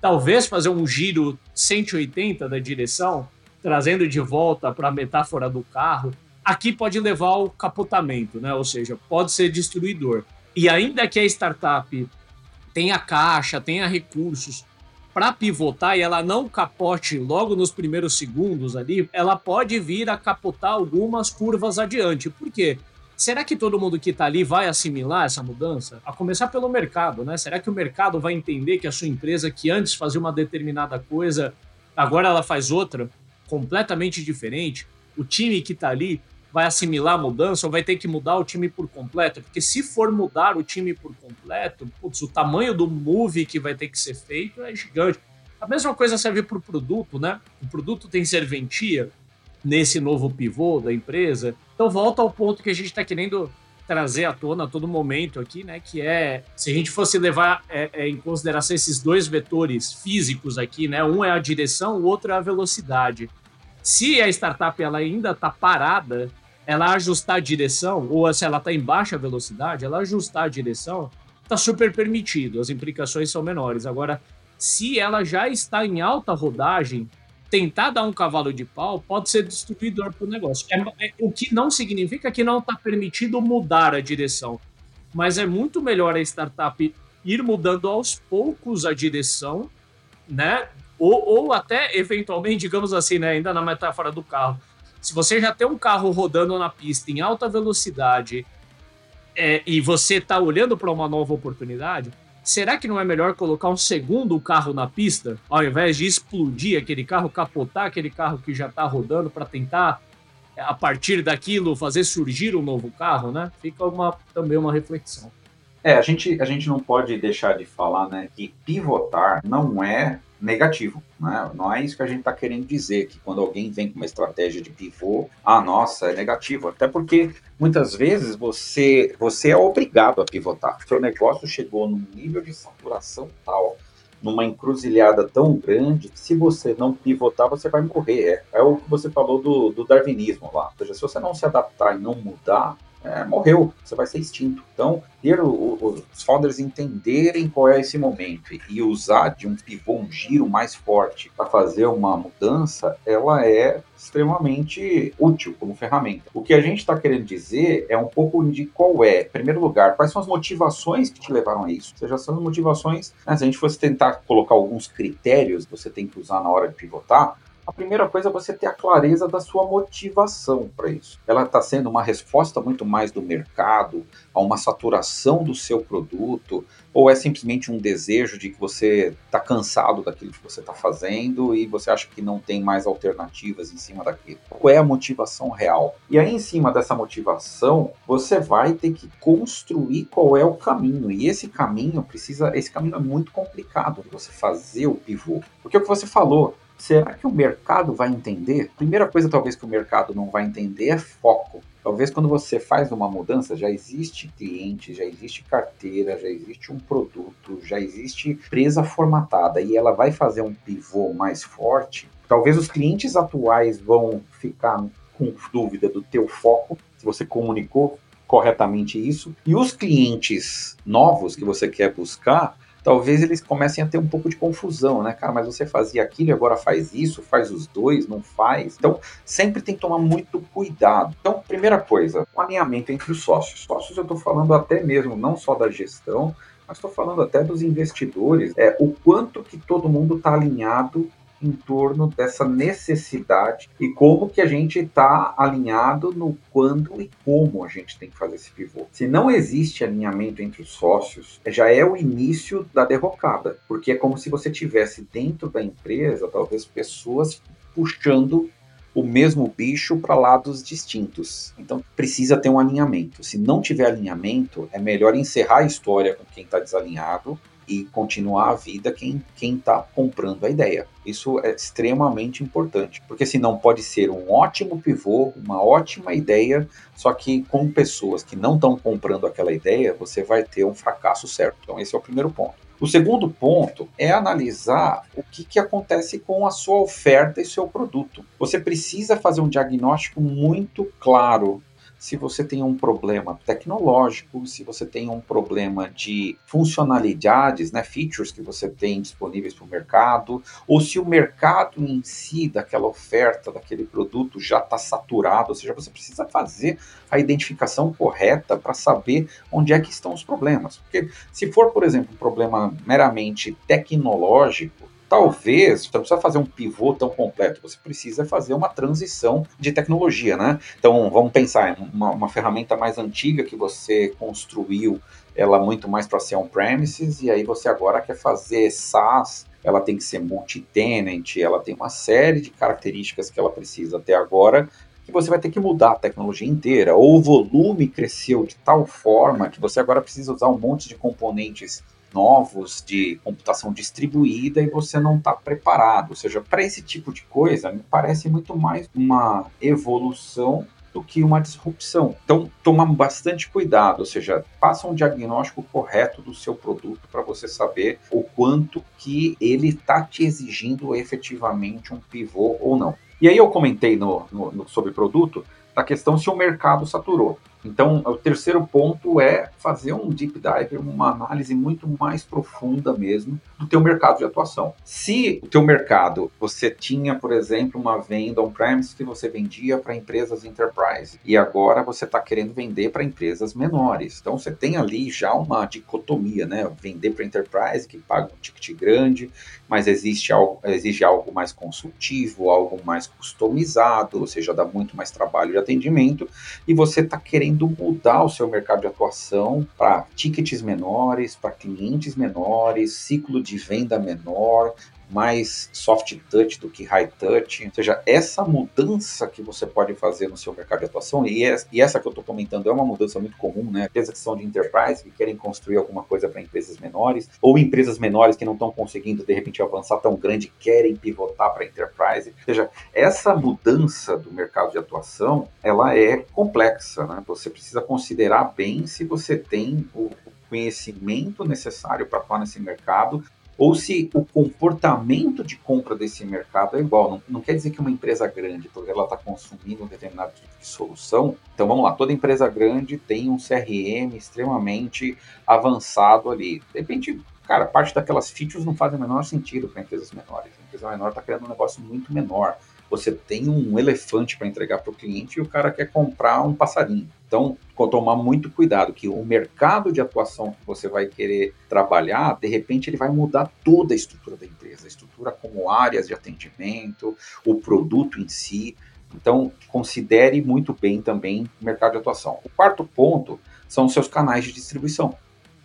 talvez fazer um giro 180 da direção, trazendo de volta para a metáfora do carro, aqui pode levar ao capotamento, né? ou seja, pode ser destruidor. E ainda que a startup tenha caixa, tenha recursos para pivotar e ela não capote logo nos primeiros segundos ali, ela pode vir a capotar algumas curvas adiante. Por quê? Será que todo mundo que está ali vai assimilar essa mudança? A começar pelo mercado, né? Será que o mercado vai entender que a sua empresa, que antes fazia uma determinada coisa, agora ela faz outra completamente diferente? O time que está ali vai assimilar a mudança ou vai ter que mudar o time por completo? Porque se for mudar o time por completo, putz, o tamanho do move que vai ter que ser feito é gigante. A mesma coisa serve para o produto, né? O produto tem serventia nesse novo pivô da empresa. Então volta ao ponto que a gente está querendo trazer à tona a todo momento aqui, né? Que é se a gente fosse levar é, é, em consideração esses dois vetores físicos aqui, né? Um é a direção, o outro é a velocidade. Se a startup ela ainda está parada, ela ajustar a direção, ou se ela está em baixa velocidade, ela ajustar a direção, está super permitido, as implicações são menores. Agora, se ela já está em alta rodagem, tentar dar um cavalo de pau pode ser destruidor para o negócio. É, é, o que não significa que não está permitido mudar a direção, mas é muito melhor a startup ir mudando aos poucos a direção, né? Ou, ou até, eventualmente, digamos assim, né, ainda na metáfora do carro, se você já tem um carro rodando na pista em alta velocidade é, e você está olhando para uma nova oportunidade, será que não é melhor colocar um segundo carro na pista, ao invés de explodir aquele carro, capotar aquele carro que já está rodando para tentar, a partir daquilo, fazer surgir um novo carro, né? Fica uma, também uma reflexão. É, a gente, a gente não pode deixar de falar né, que pivotar não é negativo. Né? Não é isso que a gente está querendo dizer, que quando alguém vem com uma estratégia de pivô, ah, nossa, é negativo. Até porque muitas vezes você, você é obrigado a pivotar. Seu negócio chegou num nível de saturação tal, numa encruzilhada tão grande, que se você não pivotar, você vai morrer. É, é o que você falou do, do darwinismo lá. Ou seja, se você não se adaptar e não mudar, é, morreu, você vai ser extinto. Então, ter o, o, os founders entenderem qual é esse momento e usar de um pivô, um giro mais forte para fazer uma mudança, ela é extremamente útil como ferramenta. O que a gente está querendo dizer é um pouco de qual é, em primeiro lugar, quais são as motivações que te levaram a isso. Ou seja, são motivações, né, se a gente fosse tentar colocar alguns critérios que você tem que usar na hora de pivotar, a primeira coisa é você ter a clareza da sua motivação para isso. Ela está sendo uma resposta muito mais do mercado, a uma saturação do seu produto, ou é simplesmente um desejo de que você está cansado daquilo que você está fazendo e você acha que não tem mais alternativas em cima daquilo? Qual é a motivação real? E aí, em cima dessa motivação, você vai ter que construir qual é o caminho. E esse caminho precisa. Esse caminho é muito complicado de você fazer o pivô. Porque é o que você falou Será que o mercado vai entender? Primeira coisa, talvez, que o mercado não vai entender é foco. Talvez quando você faz uma mudança, já existe cliente, já existe carteira, já existe um produto, já existe empresa formatada e ela vai fazer um pivô mais forte. Talvez os clientes atuais vão ficar com dúvida do teu foco, se você comunicou corretamente isso, e os clientes novos que você quer buscar talvez eles comecem a ter um pouco de confusão, né, cara? Mas você fazia aquilo e agora faz isso, faz os dois, não faz. Então, sempre tem que tomar muito cuidado. Então, primeira coisa, o alinhamento entre os sócios. Sócios eu estou falando até mesmo, não só da gestão, mas estou falando até dos investidores, é o quanto que todo mundo está alinhado em torno dessa necessidade e como que a gente está alinhado no quando e como a gente tem que fazer esse pivô. Se não existe alinhamento entre os sócios, já é o início da derrocada, porque é como se você tivesse dentro da empresa talvez pessoas puxando o mesmo bicho para lados distintos. Então precisa ter um alinhamento. Se não tiver alinhamento, é melhor encerrar a história com quem está desalinhado e continuar a vida quem está comprando a ideia. Isso é extremamente importante, porque senão pode ser um ótimo pivô, uma ótima ideia, só que com pessoas que não estão comprando aquela ideia, você vai ter um fracasso certo. Então, esse é o primeiro ponto. O segundo ponto é analisar o que, que acontece com a sua oferta e seu produto. Você precisa fazer um diagnóstico muito claro se você tem um problema tecnológico, se você tem um problema de funcionalidades, né, features que você tem disponíveis para o mercado, ou se o mercado em si daquela oferta, daquele produto já está saturado, ou seja, você precisa fazer a identificação correta para saber onde é que estão os problemas. Porque se for, por exemplo, um problema meramente tecnológico, talvez você não precisa fazer um pivô tão completo, você precisa fazer uma transição de tecnologia, né? Então vamos pensar uma, uma ferramenta mais antiga que você construiu ela muito mais para ser on-premises, e aí você agora quer fazer SaaS, ela tem que ser multi-tenant, ela tem uma série de características que ela precisa até agora, que você vai ter que mudar a tecnologia inteira, ou o volume cresceu de tal forma que você agora precisa usar um monte de componentes novos de computação distribuída e você não está preparado. Ou seja, para esse tipo de coisa, me parece muito mais uma evolução do que uma disrupção. Então, toma bastante cuidado, ou seja, faça um diagnóstico correto do seu produto para você saber o quanto que ele está te exigindo efetivamente um pivô ou não. E aí eu comentei no, no, no sobre produto da questão se o mercado saturou. Então, o terceiro ponto é fazer um deep dive, uma análise muito mais profunda mesmo do teu mercado de atuação. Se o teu mercado, você tinha, por exemplo, uma venda on-premise que você vendia para empresas enterprise e agora você está querendo vender para empresas menores. Então, você tem ali já uma dicotomia, né? Vender para enterprise que paga um ticket grande, mas existe algo, exige algo mais consultivo, algo mais customizado, ou seja, dá muito mais trabalho de atendimento e você está querendo querendo mudar o seu mercado de atuação para tickets menores, para clientes menores, ciclo de venda menor, mais soft touch do que high touch. Ou seja, essa mudança que você pode fazer no seu mercado de atuação, e, essa que eu estou comentando é uma mudança muito comum, né? Empresas que são de enterprise, que querem construir alguma coisa para empresas menores, ou empresas menores que não estão conseguindo, de repente, avançar tão grande, querem pivotar para enterprise. Ou seja, essa mudança do mercado de atuação, ela é complexa, né? Você precisa considerar bem se você tem o conhecimento necessário para atuar nesse mercado ou se o comportamento de compra desse mercado é igual. Não, não quer dizer que uma empresa grande, porque ela está consumindo um determinado tipo de solução. Então vamos lá, toda empresa grande tem um CRM extremamente avançado ali. De repente, cara, parte daquelas features não fazem o menor sentido para empresas menores. A empresa menor está criando um negócio muito menor você tem um elefante para entregar para o cliente e o cara quer comprar um passarinho. Então, tomar muito cuidado que o mercado de atuação que você vai querer trabalhar, de repente ele vai mudar toda a estrutura da empresa, a estrutura como áreas de atendimento, o produto em si. Então, considere muito bem também o mercado de atuação. O quarto ponto são os seus canais de distribuição.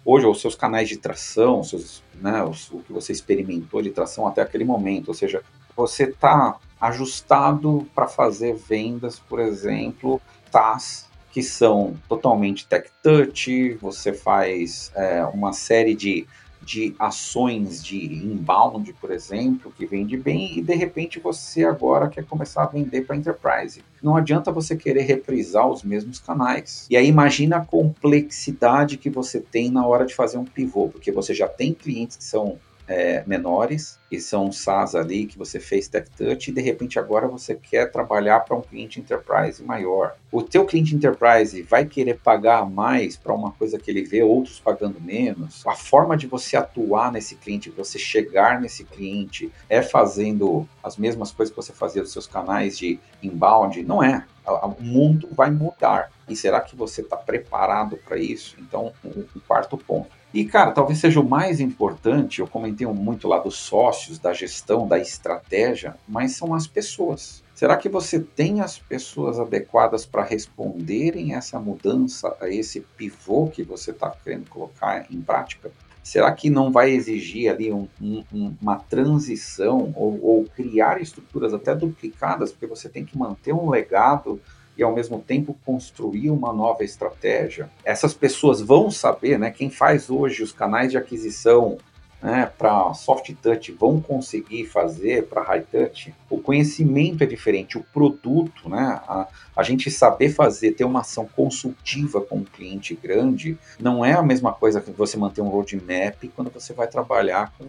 Hoje, os seus canais de tração, seus, né, o que você experimentou de tração até aquele momento, ou seja, você está ajustado para fazer vendas, por exemplo, TAS, que são totalmente tech touch, você faz é, uma série de, de ações de inbound, por exemplo, que vende bem, e de repente você agora quer começar a vender para enterprise. Não adianta você querer reprisar os mesmos canais. E aí imagina a complexidade que você tem na hora de fazer um pivô, porque você já tem clientes que são é, menores que são SaaS ali, que você fez Tech Touch, e de repente agora você quer trabalhar para um cliente enterprise maior. O teu cliente enterprise vai querer pagar mais para uma coisa que ele vê outros pagando menos. A forma de você atuar nesse cliente, você chegar nesse cliente, é fazendo as mesmas coisas que você fazia nos seus canais de inbound? Não é. O mundo vai mudar. E será que você está preparado para isso? Então, o um quarto ponto e, cara, talvez seja o mais importante, eu comentei muito lá dos sócios, da gestão, da estratégia, mas são as pessoas. Será que você tem as pessoas adequadas para responderem essa mudança, a esse pivô que você está querendo colocar em prática? Será que não vai exigir ali um, um, uma transição ou, ou criar estruturas até duplicadas, porque você tem que manter um legado e ao mesmo tempo construir uma nova estratégia. Essas pessoas vão saber, né? Quem faz hoje os canais de aquisição né, para soft touch vão conseguir fazer para high touch. O conhecimento é diferente, o produto, né, a, a gente saber fazer, ter uma ação consultiva com um cliente grande, não é a mesma coisa que você manter um roadmap quando você vai trabalhar com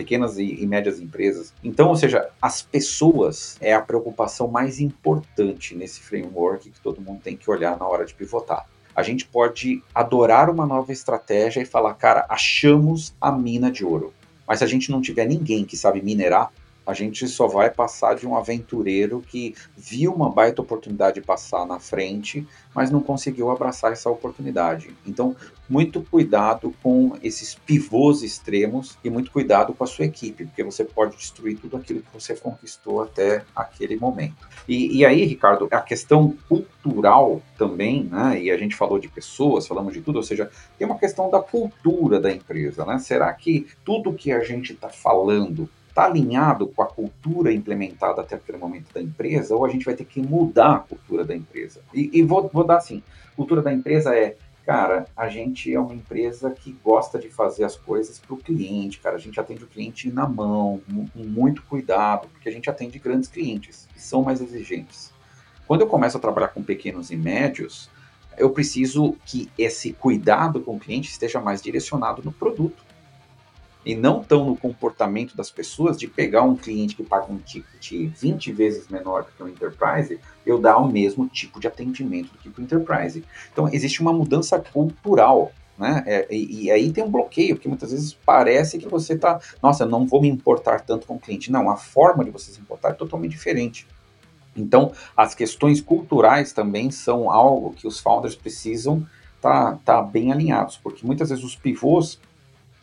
pequenas e, e, médias empresas. Então, ou seja, as pessoas é a preocupação mais importante nesse framework que todo mundo tem que olhar na hora de pivotar. A gente pode adorar uma nova estratégia e falar, cara, achamos a mina de ouro. Mas se a gente não tiver ninguém que sabe minerar, a gente só vai passar de um aventureiro que viu uma baita oportunidade passar na frente, mas não conseguiu abraçar essa oportunidade. Então, muito cuidado com esses pivôs extremos e muito cuidado com a sua equipe, porque você pode destruir tudo aquilo que você conquistou até aquele momento. E, e aí, Ricardo, a questão cultural também, né? E a gente falou de pessoas, falamos de tudo, ou seja, tem uma questão da cultura da empresa, né? Será que tudo que a gente está falando está alinhado com a cultura implementada até aquele momento da empresa, ou a gente vai ter que mudar a cultura da empresa. E, e vou, vou dar assim: cultura da empresa é cara, a gente é uma empresa que gosta de fazer as coisas para o cliente, cara. A gente atende o cliente na mão, com muito cuidado, porque a gente atende grandes clientes, que são mais exigentes. Quando eu começo a trabalhar com pequenos e médios, eu preciso que esse cuidado com o cliente esteja mais direcionado no produto e não tão no comportamento das pessoas de pegar um cliente que paga um ticket 20 vezes menor do que o Enterprise, eu dar o mesmo tipo de atendimento do que o Enterprise. Então, existe uma mudança cultural. Né? É, e, e, aí tem um bloqueio, que muitas vezes parece que você está, nossa, não vou me importar tanto com o cliente. Não, a forma de você se importar é totalmente diferente. Então, as questões culturais também são algo que os founders precisam estar tá, tá bem alinhados, porque muitas vezes os pivôs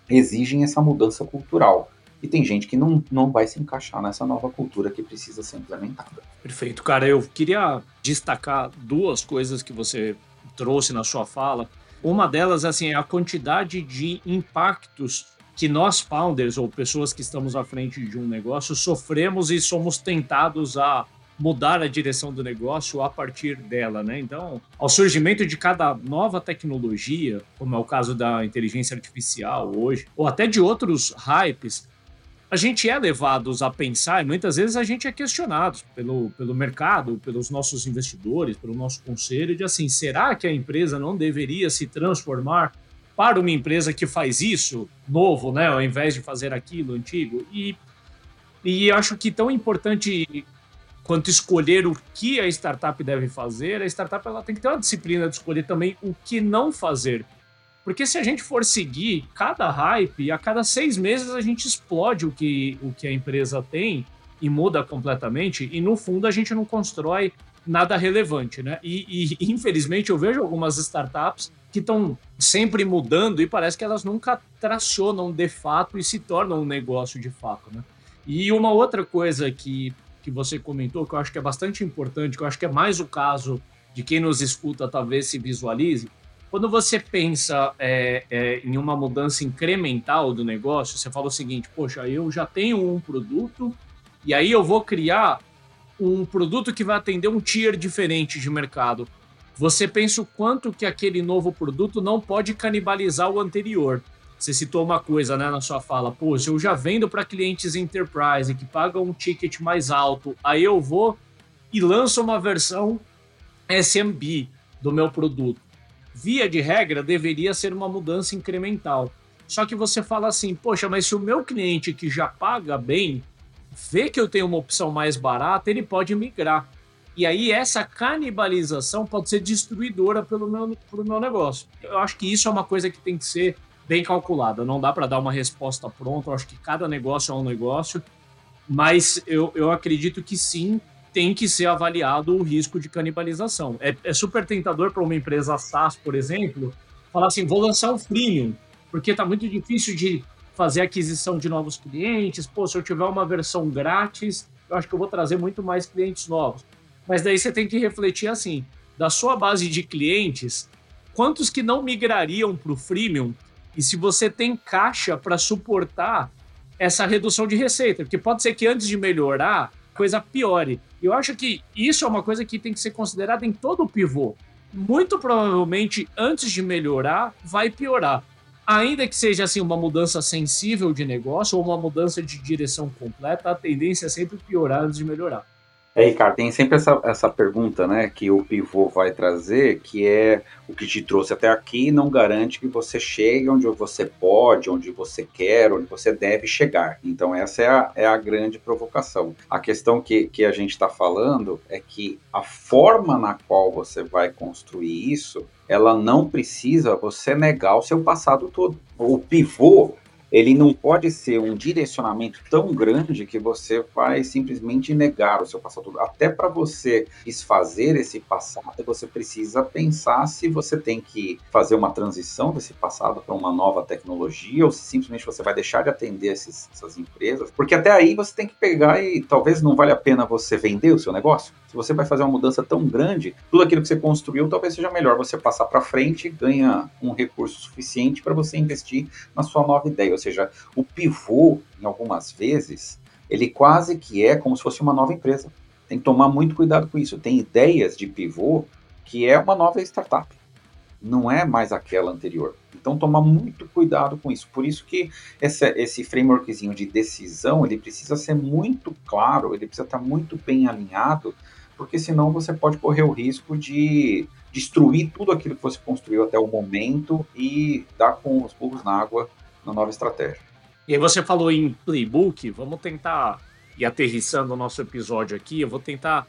exigem essa mudança cultural. E tem gente que não, não vai se encaixar nessa nova cultura que precisa ser implementada. Perfeito, cara. Eu queria destacar duas coisas que você trouxe na sua fala. Uma delas assim, é a quantidade de impactos que nós, founders ou pessoas que estamos à frente de um negócio, sofremos e somos tentados a mudar a direção do negócio a partir dela, né? Então, ao surgimento de cada nova tecnologia, como é o caso da inteligência artificial hoje, ou até de outros hypes, a gente é levados a pensar, e muitas vezes a gente é questionado pelo, pelo mercado, pelos nossos investidores, pelo nosso conselho, de assim, será que a empresa não deveria se transformar para uma empresa que faz isso novo, né, ao invés de fazer aquilo antigo? E, e acho que tão importante quanto escolher o que a startup deve fazer, a startup ela tem que ter uma disciplina de escolher também o que não fazer. Porque se a gente for seguir cada hype, a cada seis meses a gente explode o que, o que a empresa tem e muda completamente, e no fundo a gente não constrói nada relevante, né? E, e [laughs] infelizmente eu vejo algumas startups que estão sempre mudando e parece que elas nunca tracionam de fato e se tornam um negócio de fato, né? E uma outra coisa que que você comentou, que eu acho que é bastante importante, que eu acho que é mais o caso de quem nos escuta talvez se visualize. Quando você pensa é, é, em uma mudança incremental do negócio, você fala o seguinte: poxa, eu já tenho um produto e aí eu vou criar um produto que vai atender um tier diferente de mercado. Você pensa o quanto que aquele novo produto não pode canibalizar o anterior. Você citou uma coisa né, na sua fala, se eu já vendo para clientes enterprise que pagam um ticket mais alto, aí eu vou e lanço uma versão SMB do meu produto. Via de regra, deveria ser uma mudança incremental. Só que você fala assim, poxa, mas se o meu cliente que já paga bem vê que eu tenho uma opção mais barata, ele pode migrar. E aí essa canibalização pode ser destruidora pelo meu, pelo meu negócio. Eu acho que isso é uma coisa que tem que ser bem calculada. Não dá para dar uma resposta pronta. Eu acho que cada negócio é um negócio. Mas eu, eu acredito que sim, tem que ser avaliado o risco de canibalização. É, é super tentador para uma empresa SaaS, por exemplo, falar assim: vou lançar o freemium, porque está muito difícil de fazer aquisição de novos clientes. Pô, se eu tiver uma versão grátis, eu acho que eu vou trazer muito mais clientes novos. Mas daí você tem que refletir assim: da sua base de clientes, quantos que não migrariam para o freemium e se você tem caixa para suportar essa redução de receita, porque pode ser que antes de melhorar, a coisa piore. Eu acho que isso é uma coisa que tem que ser considerada em todo o pivô. Muito provavelmente, antes de melhorar, vai piorar. Ainda que seja assim uma mudança sensível de negócio ou uma mudança de direção completa, a tendência é sempre piorar antes de melhorar. É, Ricardo, tem sempre essa, essa pergunta, né, que o pivô vai trazer, que é o que te trouxe até aqui não garante que você chegue onde você pode, onde você quer, onde você deve chegar. Então essa é a, é a grande provocação. A questão que, que a gente está falando é que a forma na qual você vai construir isso, ela não precisa você negar o seu passado todo. O pivô ele não pode ser um direcionamento tão grande que você vai simplesmente negar o seu passado. Até para você desfazer esse passado, você precisa pensar se você tem que fazer uma transição desse passado para uma nova tecnologia ou se simplesmente você vai deixar de atender esses, essas empresas. Porque até aí você tem que pegar e talvez não vale a pena você vender o seu negócio. Se você vai fazer uma mudança tão grande, tudo aquilo que você construiu talvez seja melhor você passar para frente, ganha um recurso suficiente para você investir na sua nova ideia. Ou seja, o pivô, em algumas vezes, ele quase que é como se fosse uma nova empresa. Tem que tomar muito cuidado com isso. Tem ideias de pivô que é uma nova startup. Não é mais aquela anterior. Então, tomar muito cuidado com isso. Por isso que esse, esse frameworkzinho de decisão, ele precisa ser muito claro, ele precisa estar muito bem alinhado porque senão você pode correr o risco de destruir tudo aquilo que você construiu até o momento e dar com os burros na água na nova estratégia. E aí você falou em playbook, vamos tentar ir aterrissando o nosso episódio aqui, eu vou tentar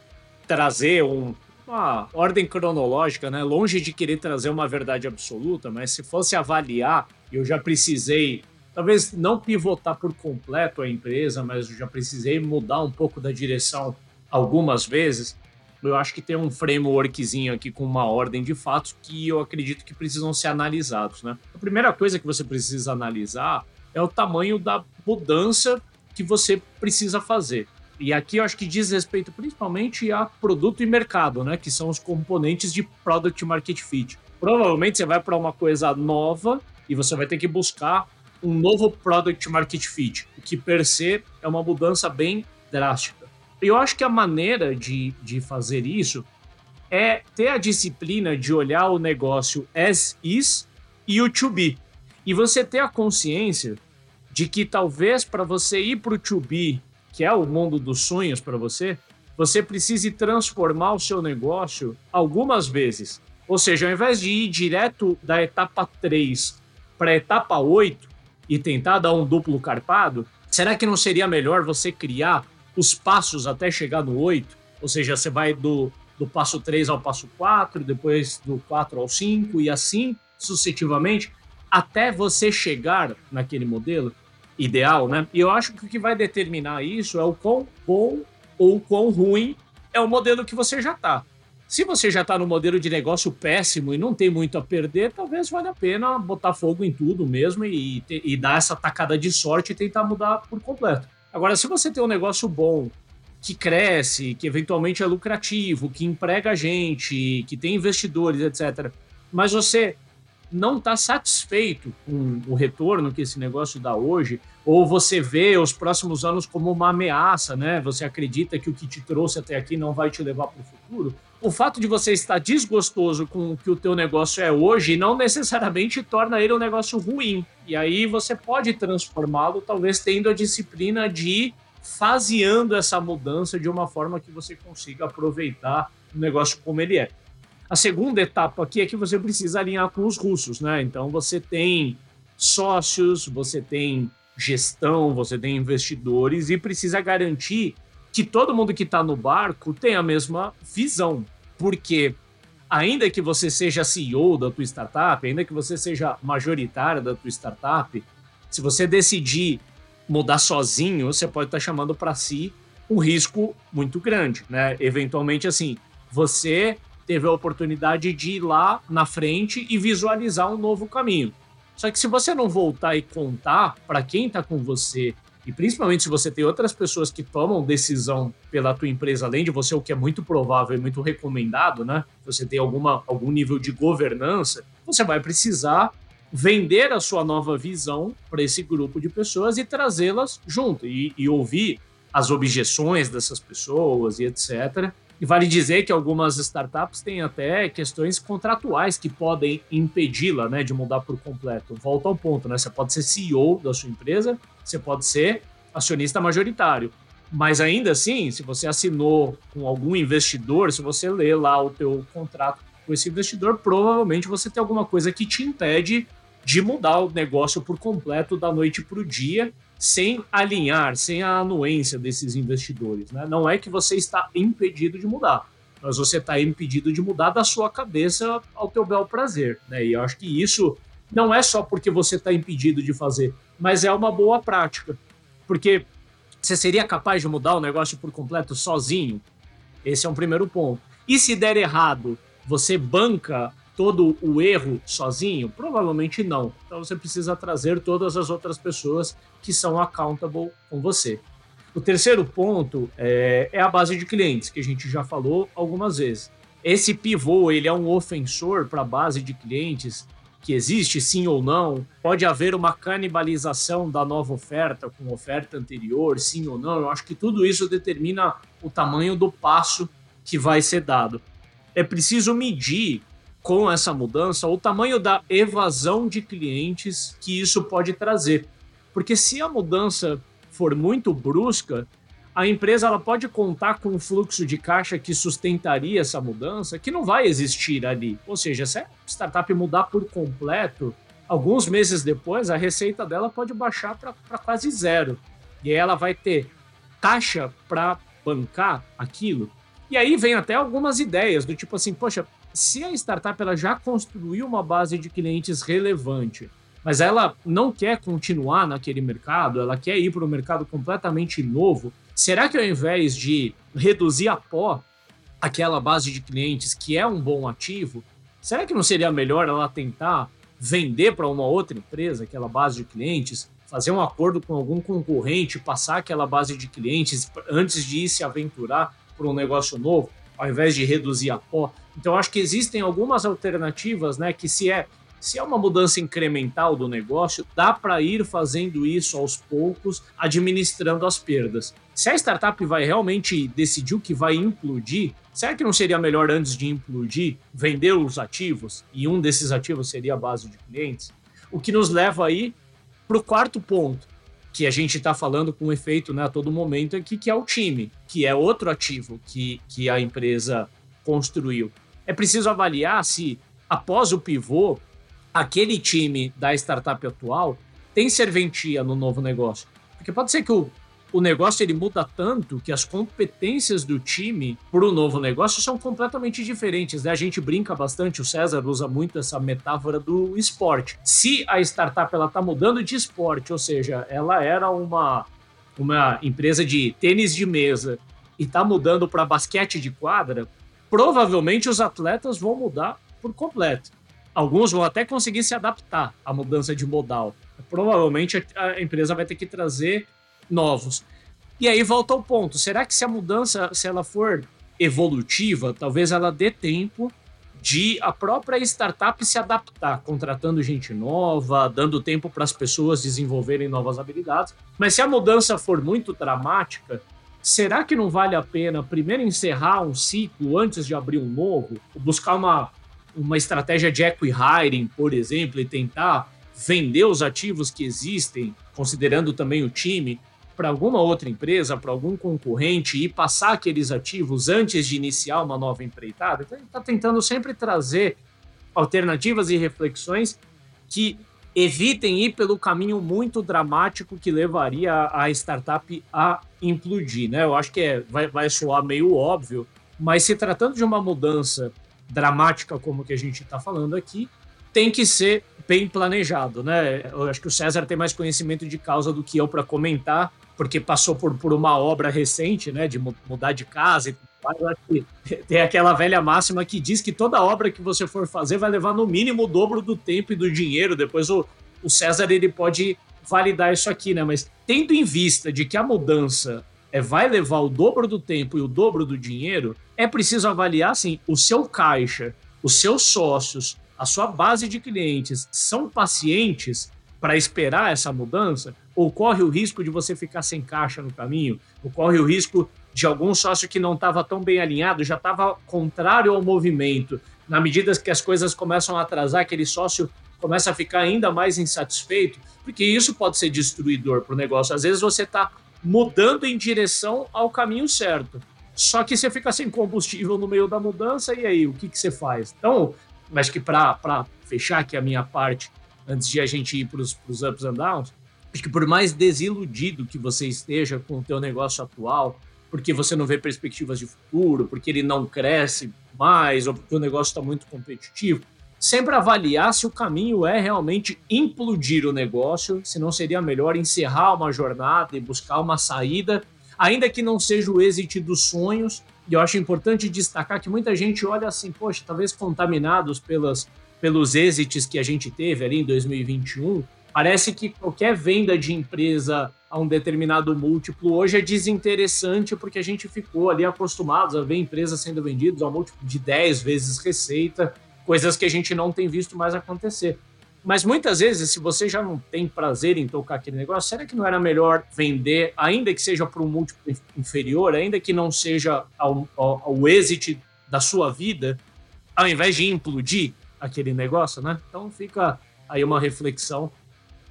trazer um, uma ordem cronológica, né? Longe de querer trazer uma verdade absoluta, mas se fosse avaliar, eu já precisei, talvez não pivotar por completo a empresa, mas eu já precisei mudar um pouco da direção algumas vezes, eu acho que tem um frameworkzinho aqui com uma ordem de fatos que eu acredito que precisam ser analisados, né? A primeira coisa que você precisa analisar é o tamanho da mudança que você precisa fazer. E aqui eu acho que diz respeito principalmente a produto e mercado, né? Que são os componentes de Product Market Fit. Provavelmente você vai para uma coisa nova e você vai ter que buscar um novo Product Market Fit, o que per se é uma mudança bem drástica. Eu acho que a maneira de, de fazer isso é ter a disciplina de olhar o negócio as is e o to be. E você ter a consciência de que talvez para você ir para o to be, que é o mundo dos sonhos para você, você precise transformar o seu negócio algumas vezes. Ou seja, ao invés de ir direto da etapa 3 para a etapa 8 e tentar dar um duplo carpado, será que não seria melhor você criar os passos até chegar no 8, ou seja, você vai do, do passo 3 ao passo 4, depois do 4 ao 5 e assim sucessivamente, até você chegar naquele modelo ideal, né? E eu acho que o que vai determinar isso é o quão bom ou quão ruim é o modelo que você já está. Se você já está no modelo de negócio péssimo e não tem muito a perder, talvez valha a pena botar fogo em tudo mesmo e, e dar essa tacada de sorte e tentar mudar por completo. Agora, se você tem um negócio bom, que cresce, que eventualmente é lucrativo, que emprega gente, que tem investidores, etc., mas você não está satisfeito com o retorno que esse negócio dá hoje, ou você vê os próximos anos como uma ameaça, né? Você acredita que o que te trouxe até aqui não vai te levar para o futuro. O fato de você estar desgostoso com o que o teu negócio é hoje não necessariamente torna ele um negócio ruim. E aí você pode transformá-lo, talvez tendo a disciplina de ir faseando essa mudança de uma forma que você consiga aproveitar o negócio como ele é. A segunda etapa aqui é que você precisa alinhar com os russos, né? Então você tem sócios, você tem gestão, você tem investidores e precisa garantir que todo mundo que está no barco tem a mesma visão. Porque ainda que você seja CEO da tua startup, ainda que você seja majoritário da tua startup, se você decidir mudar sozinho, você pode estar tá chamando para si um risco muito grande, né? Eventualmente, assim, você teve a oportunidade de ir lá na frente e visualizar um novo caminho. Só que se você não voltar e contar para quem está com você, e principalmente se você tem outras pessoas que tomam decisão pela tua empresa além de você, o que é muito provável e muito recomendado, né? Você tem alguma, algum nível de governança, você vai precisar vender a sua nova visão para esse grupo de pessoas e trazê-las junto e, e ouvir as objeções dessas pessoas e etc. E vale dizer que algumas startups têm até questões contratuais que podem impedi-la né, de mudar por completo. Volta ao ponto, né? Você pode ser CEO da sua empresa, você pode ser acionista majoritário. Mas ainda assim, se você assinou com algum investidor, se você lê lá o teu contrato com esse investidor, provavelmente você tem alguma coisa que te impede de mudar o negócio por completo da noite para o dia sem alinhar, sem a anuência desses investidores. Né? Não é que você está impedido de mudar, mas você está impedido de mudar da sua cabeça ao teu bel prazer. Né? E eu acho que isso não é só porque você está impedido de fazer, mas é uma boa prática. Porque você seria capaz de mudar o negócio por completo sozinho? Esse é um primeiro ponto. E se der errado, você banca todo o erro sozinho? Provavelmente não. Então você precisa trazer todas as outras pessoas que são accountable com você. O terceiro ponto é, é a base de clientes, que a gente já falou algumas vezes. Esse pivô, ele é um ofensor para a base de clientes que existe sim ou não? Pode haver uma canibalização da nova oferta com oferta anterior, sim ou não? Eu acho que tudo isso determina o tamanho do passo que vai ser dado. É preciso medir com essa mudança o tamanho da evasão de clientes que isso pode trazer. Porque se a mudança for muito brusca, a empresa ela pode contar com um fluxo de caixa que sustentaria essa mudança, que não vai existir ali. Ou seja, se a startup mudar por completo, alguns meses depois a receita dela pode baixar para quase zero. E aí ela vai ter caixa para bancar aquilo. E aí vem até algumas ideias do tipo assim, poxa, se a startup ela já construiu uma base de clientes relevante, mas ela não quer continuar naquele mercado, ela quer ir para um mercado completamente novo, será que ao invés de reduzir a pó aquela base de clientes que é um bom ativo, será que não seria melhor ela tentar vender para uma outra empresa aquela base de clientes, fazer um acordo com algum concorrente, passar aquela base de clientes antes de ir se aventurar para um negócio novo? ao invés de reduzir a pó. Então, acho que existem algumas alternativas, né? Que se é se é uma mudança incremental do negócio, dá para ir fazendo isso aos poucos, administrando as perdas. Se a startup vai realmente decidir o que vai implodir, será que não seria melhor antes de implodir vender os ativos? E um desses ativos seria a base de clientes? O que nos leva aí para o quarto ponto, que a gente está falando com efeito né, a todo momento aqui, que é o time, que é outro ativo que, que a empresa construiu. É preciso avaliar se, após o pivô, aquele time da startup atual tem serventia no novo negócio. Porque pode ser que o, o negócio ele muda tanto que as competências do time para o novo negócio são completamente diferentes. Né? A gente brinca bastante, o César usa muito essa metáfora do esporte. Se a startup ela está mudando de esporte, ou seja, ela era uma, uma empresa de tênis de mesa e está mudando para basquete de quadra, provavelmente os atletas vão mudar por completo. Alguns vão até conseguir se adaptar à mudança de modal. Provavelmente a empresa vai ter que trazer novos. E aí volta ao ponto: será que se a mudança, se ela for evolutiva, talvez ela dê tempo de a própria startup se adaptar, contratando gente nova, dando tempo para as pessoas desenvolverem novas habilidades. Mas se a mudança for muito dramática, será que não vale a pena primeiro encerrar um ciclo antes de abrir um novo? Buscar uma, uma estratégia de equi-hiring, por exemplo, e tentar vender os ativos que existem, considerando também o time, para alguma outra empresa, para algum concorrente e passar aqueles ativos antes de iniciar uma nova empreitada. Então, gente está tentando sempre trazer alternativas e reflexões que evitem ir pelo caminho muito dramático que levaria a startup a implodir, né? Eu acho que é, vai, vai soar meio óbvio, mas se tratando de uma mudança dramática como que a gente está falando aqui, tem que ser bem planejado, né? Eu acho que o César tem mais conhecimento de causa do que eu para comentar, porque passou por, por uma obra recente, né, de mudar de casa e [laughs] tem aquela velha máxima que diz que toda obra que você for fazer vai levar no mínimo o dobro do tempo e do dinheiro. Depois o, o César ele pode validar isso aqui, né? Mas tendo em vista de que a mudança é, vai levar o dobro do tempo e o dobro do dinheiro, é preciso avaliar assim, o seu caixa, os seus sócios, a sua base de clientes são pacientes para esperar essa mudança? Ou corre o risco de você ficar sem caixa no caminho? Ou corre o risco de algum sócio que não estava tão bem alinhado, já estava contrário ao movimento? Na medida que as coisas começam a atrasar, aquele sócio começa a ficar ainda mais insatisfeito, porque isso pode ser destruidor para o negócio. Às vezes você está mudando em direção ao caminho certo. Só que você fica sem combustível no meio da mudança, e aí, o que, que você faz? Então, acho que para fechar aqui a minha parte, antes de a gente ir para os ups and downs, acho que por mais desiludido que você esteja com o teu negócio atual, porque você não vê perspectivas de futuro, porque ele não cresce mais, ou porque o negócio está muito competitivo, sempre avaliar se o caminho é realmente implodir o negócio, se não seria melhor encerrar uma jornada e buscar uma saída, ainda que não seja o êxito dos sonhos. E eu acho importante destacar que muita gente olha assim, poxa, talvez contaminados pelas, pelos êxitos que a gente teve ali em 2021, parece que qualquer venda de empresa a um determinado múltiplo hoje é desinteressante porque a gente ficou ali acostumados a ver empresas sendo vendidas a múltiplo de 10 vezes receita coisas que a gente não tem visto mais acontecer. Mas muitas vezes, se você já não tem prazer em tocar aquele negócio, será que não era melhor vender, ainda que seja por um múltiplo inferior, ainda que não seja ao, ao êxito da sua vida, ao invés de implodir aquele negócio, né? Então fica aí uma reflexão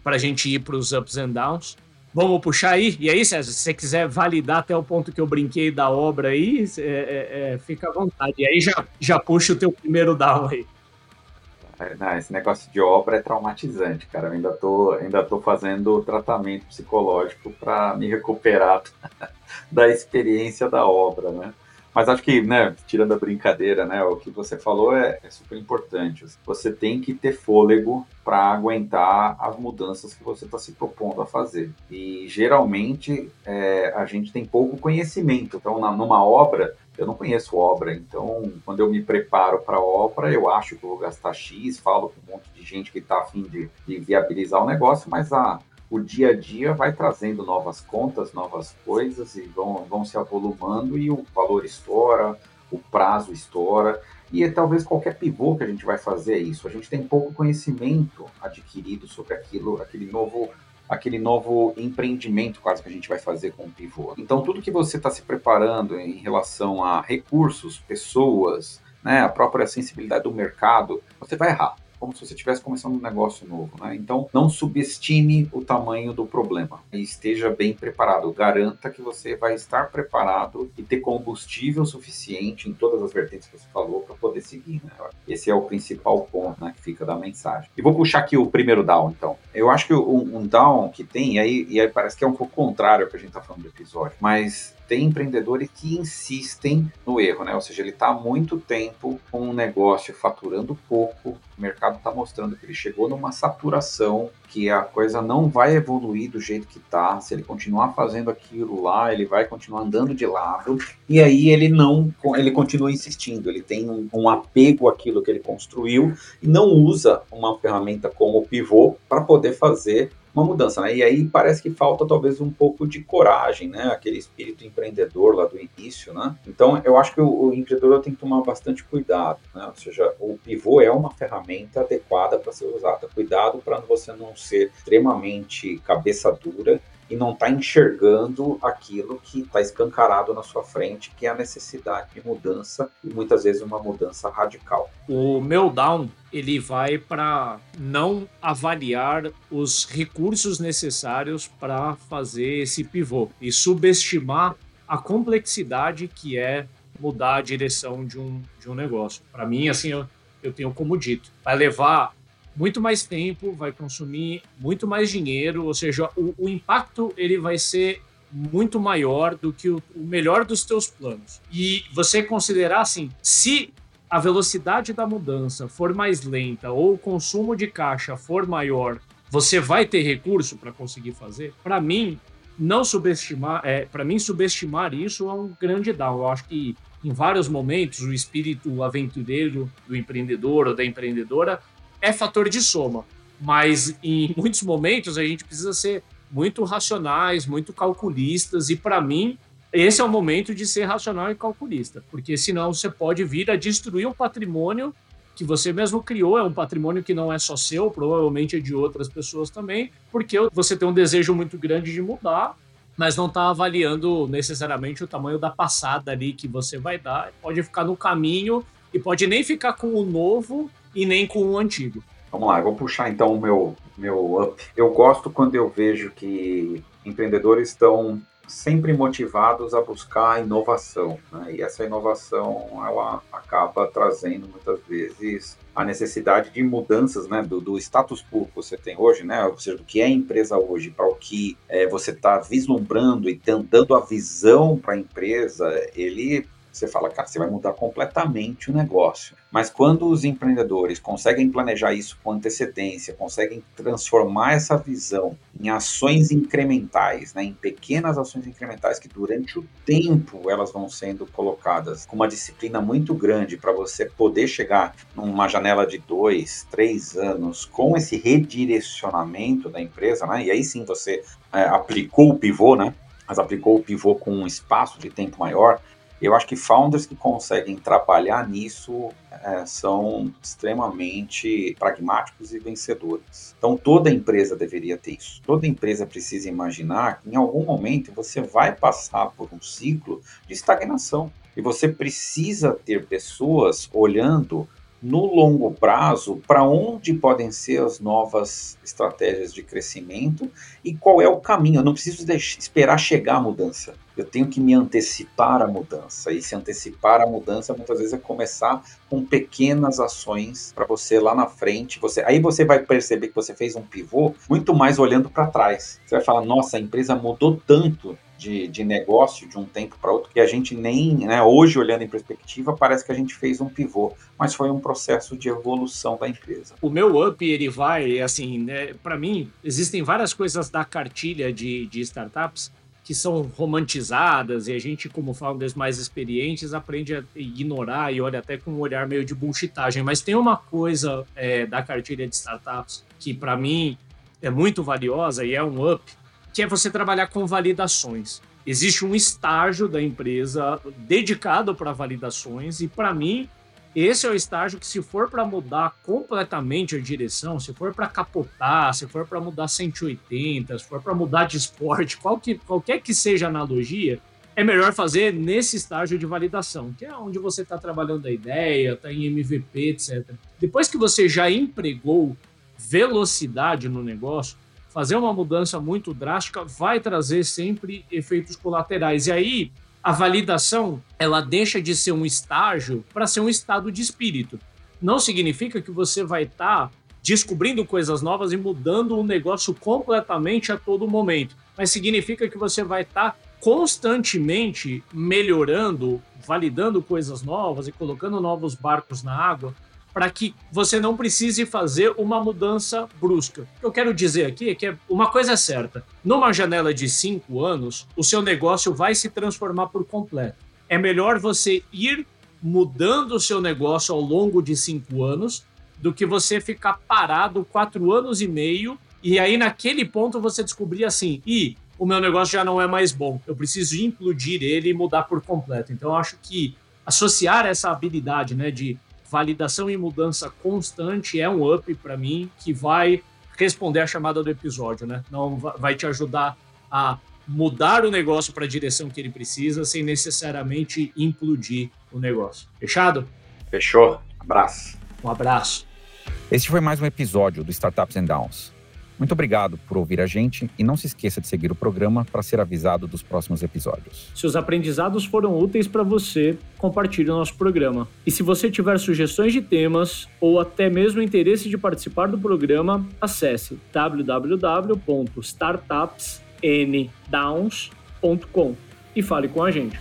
para a gente ir para os ups and downs. Vamos puxar aí? E aí, César, se você quiser validar até o ponto que eu brinquei da obra aí, é, é, é, fica à vontade. E aí já, já puxa o teu primeiro down aí. É, não, esse negócio de obra é traumatizante, cara. Eu ainda tô, ainda tô fazendo tratamento psicológico para me recuperar [laughs] da experiência da obra, né? Mas acho que, né, tirando a brincadeira, né, o que você falou é, é super importante. Você tem que ter fôlego para aguentar as mudanças que você está se propondo a fazer. E geralmente é, a gente tem pouco conhecimento. Então, na, numa obra, eu não conheço obra, então quando eu me preparo para a obra, eu acho que eu vou gastar X, falo com um monte de gente que está afim de, de viabilizar o negócio, mas a, o dia a dia vai trazendo novas contas, novas coisas e vão, vão se avolumando e o valor estoura, o prazo estoura. E é talvez qualquer pivô que a gente vai fazer é isso. A gente tem pouco conhecimento adquirido sobre aquilo, aquele novo, aquele novo empreendimento quase que a gente vai fazer com o pivô. Então, tudo que você está se preparando em relação a recursos, pessoas, né, a própria sensibilidade do mercado, você vai errar como se você estivesse começando um negócio novo, né? Então, não subestime o tamanho do problema e esteja bem preparado. Garanta que você vai estar preparado e ter combustível suficiente em todas as vertentes que você falou para poder seguir, né? Esse é o principal ponto, né, que fica da mensagem. E vou puxar aqui o primeiro down, então. Eu acho que um, um down que tem, e aí, e aí parece que é um pouco contrário ao que a gente está falando do episódio, mas tem empreendedores que insistem no erro, né? Ou seja, ele está há muito tempo com um negócio faturando pouco, o mercado está mostrando que ele chegou numa saturação, que a coisa não vai evoluir do jeito que está. Se ele continuar fazendo aquilo lá, ele vai continuar andando de lado. E aí ele não, ele continua insistindo. Ele tem um, um apego àquilo que ele construiu e não usa uma ferramenta como o pivô para poder fazer uma mudança, né? E aí parece que falta talvez um pouco de coragem, né? Aquele espírito empreendedor lá do início, né? Então eu acho que o, o empreendedor tem que tomar bastante cuidado, né? Ou seja, o pivô é uma ferramenta adequada para ser usada. Cuidado para você não ser extremamente cabeça dura e não está enxergando aquilo que está escancarado na sua frente, que é a necessidade de mudança e muitas vezes uma mudança radical. O meu down ele vai para não avaliar os recursos necessários para fazer esse pivô e subestimar a complexidade que é mudar a direção de um, de um negócio. Para mim, assim, eu, eu tenho como dito, vai levar muito mais tempo, vai consumir muito mais dinheiro, ou seja, o, o impacto ele vai ser muito maior do que o, o melhor dos teus planos. E você considerar assim, se a velocidade da mudança for mais lenta ou o consumo de caixa for maior, você vai ter recurso para conseguir fazer? Para mim, não subestimar, é, para mim subestimar isso é um grande down. Eu acho que em vários momentos o espírito aventureiro do empreendedor ou da empreendedora é fator de soma, mas em [laughs] muitos momentos a gente precisa ser muito racionais, muito calculistas, e para mim, esse é o momento de ser racional e calculista, porque senão você pode vir a destruir um patrimônio que você mesmo criou, é um patrimônio que não é só seu, provavelmente é de outras pessoas também, porque você tem um desejo muito grande de mudar, mas não está avaliando necessariamente o tamanho da passada ali que você vai dar, pode ficar no caminho e pode nem ficar com o novo e nem com o antigo. Vamos lá, vou puxar então o meu, meu up. Eu gosto quando eu vejo que empreendedores estão sempre motivados a buscar inovação, né? e essa inovação ela acaba trazendo muitas vezes a necessidade de mudanças né? do, do status quo que você tem hoje, né? ou seja, do que é a empresa hoje para o que é, você está vislumbrando e dando a visão para a empresa, ele você fala, cara, você vai mudar completamente o negócio. Mas quando os empreendedores conseguem planejar isso com antecedência, conseguem transformar essa visão em ações incrementais, né, em pequenas ações incrementais que durante o tempo elas vão sendo colocadas com uma disciplina muito grande para você poder chegar numa janela de dois, três anos com esse redirecionamento da empresa, né, e aí sim você é, aplicou o pivô, né, mas aplicou o pivô com um espaço de tempo maior, eu acho que founders que conseguem trabalhar nisso é, são extremamente pragmáticos e vencedores. Então, toda empresa deveria ter isso. Toda empresa precisa imaginar que em algum momento você vai passar por um ciclo de estagnação. E você precisa ter pessoas olhando no longo prazo para onde podem ser as novas estratégias de crescimento e qual é o caminho. Eu não preciso esperar chegar a mudança. Eu tenho que me antecipar à mudança. E se antecipar à mudança muitas vezes é começar com pequenas ações para você lá na frente. Você, aí você vai perceber que você fez um pivô muito mais olhando para trás. Você vai falar: nossa, a empresa mudou tanto de, de negócio de um tempo para outro que a gente nem, né, hoje olhando em perspectiva, parece que a gente fez um pivô, mas foi um processo de evolução da empresa. O meu up, ele vai, assim, né, para mim, existem várias coisas da cartilha de, de startups que são romantizadas e a gente, como founders mais experientes, aprende a ignorar e olha até com um olhar meio de bullshitagem. Mas tem uma coisa é, da cartilha de startups que, para mim, é muito valiosa e é um up, que é você trabalhar com validações. Existe um estágio da empresa dedicado para validações e, para mim, esse é o estágio que, se for para mudar completamente a direção, se for para capotar, se for para mudar 180, se for para mudar de esporte, qual que, qualquer que seja a analogia, é melhor fazer nesse estágio de validação, que é onde você está trabalhando a ideia, está em MVP, etc. Depois que você já empregou velocidade no negócio, fazer uma mudança muito drástica vai trazer sempre efeitos colaterais. E aí, a validação, ela deixa de ser um estágio para ser um estado de espírito. Não significa que você vai estar tá descobrindo coisas novas e mudando o negócio completamente a todo momento, mas significa que você vai estar tá constantemente melhorando, validando coisas novas e colocando novos barcos na água para que você não precise fazer uma mudança brusca. O que eu quero dizer aqui é que uma coisa é certa: numa janela de cinco anos, o seu negócio vai se transformar por completo. É melhor você ir mudando o seu negócio ao longo de cinco anos do que você ficar parado quatro anos e meio e aí naquele ponto você descobrir assim, e o meu negócio já não é mais bom, eu preciso implodir ele e mudar por completo. Então acho que associar essa habilidade, né, de validação e mudança constante é um up para mim que vai responder a chamada do episódio, né? Não vai te ajudar a mudar o negócio para a direção que ele precisa sem necessariamente implodir o negócio. Fechado? Fechou. Abraço. Um abraço. Este foi mais um episódio do Startups and Downs. Muito obrigado por ouvir a gente e não se esqueça de seguir o programa para ser avisado dos próximos episódios. Se os aprendizados foram úteis para você, compartilhe o nosso programa. E se você tiver sugestões de temas ou até mesmo interesse de participar do programa, acesse www.startupsndowns.com e fale com a gente.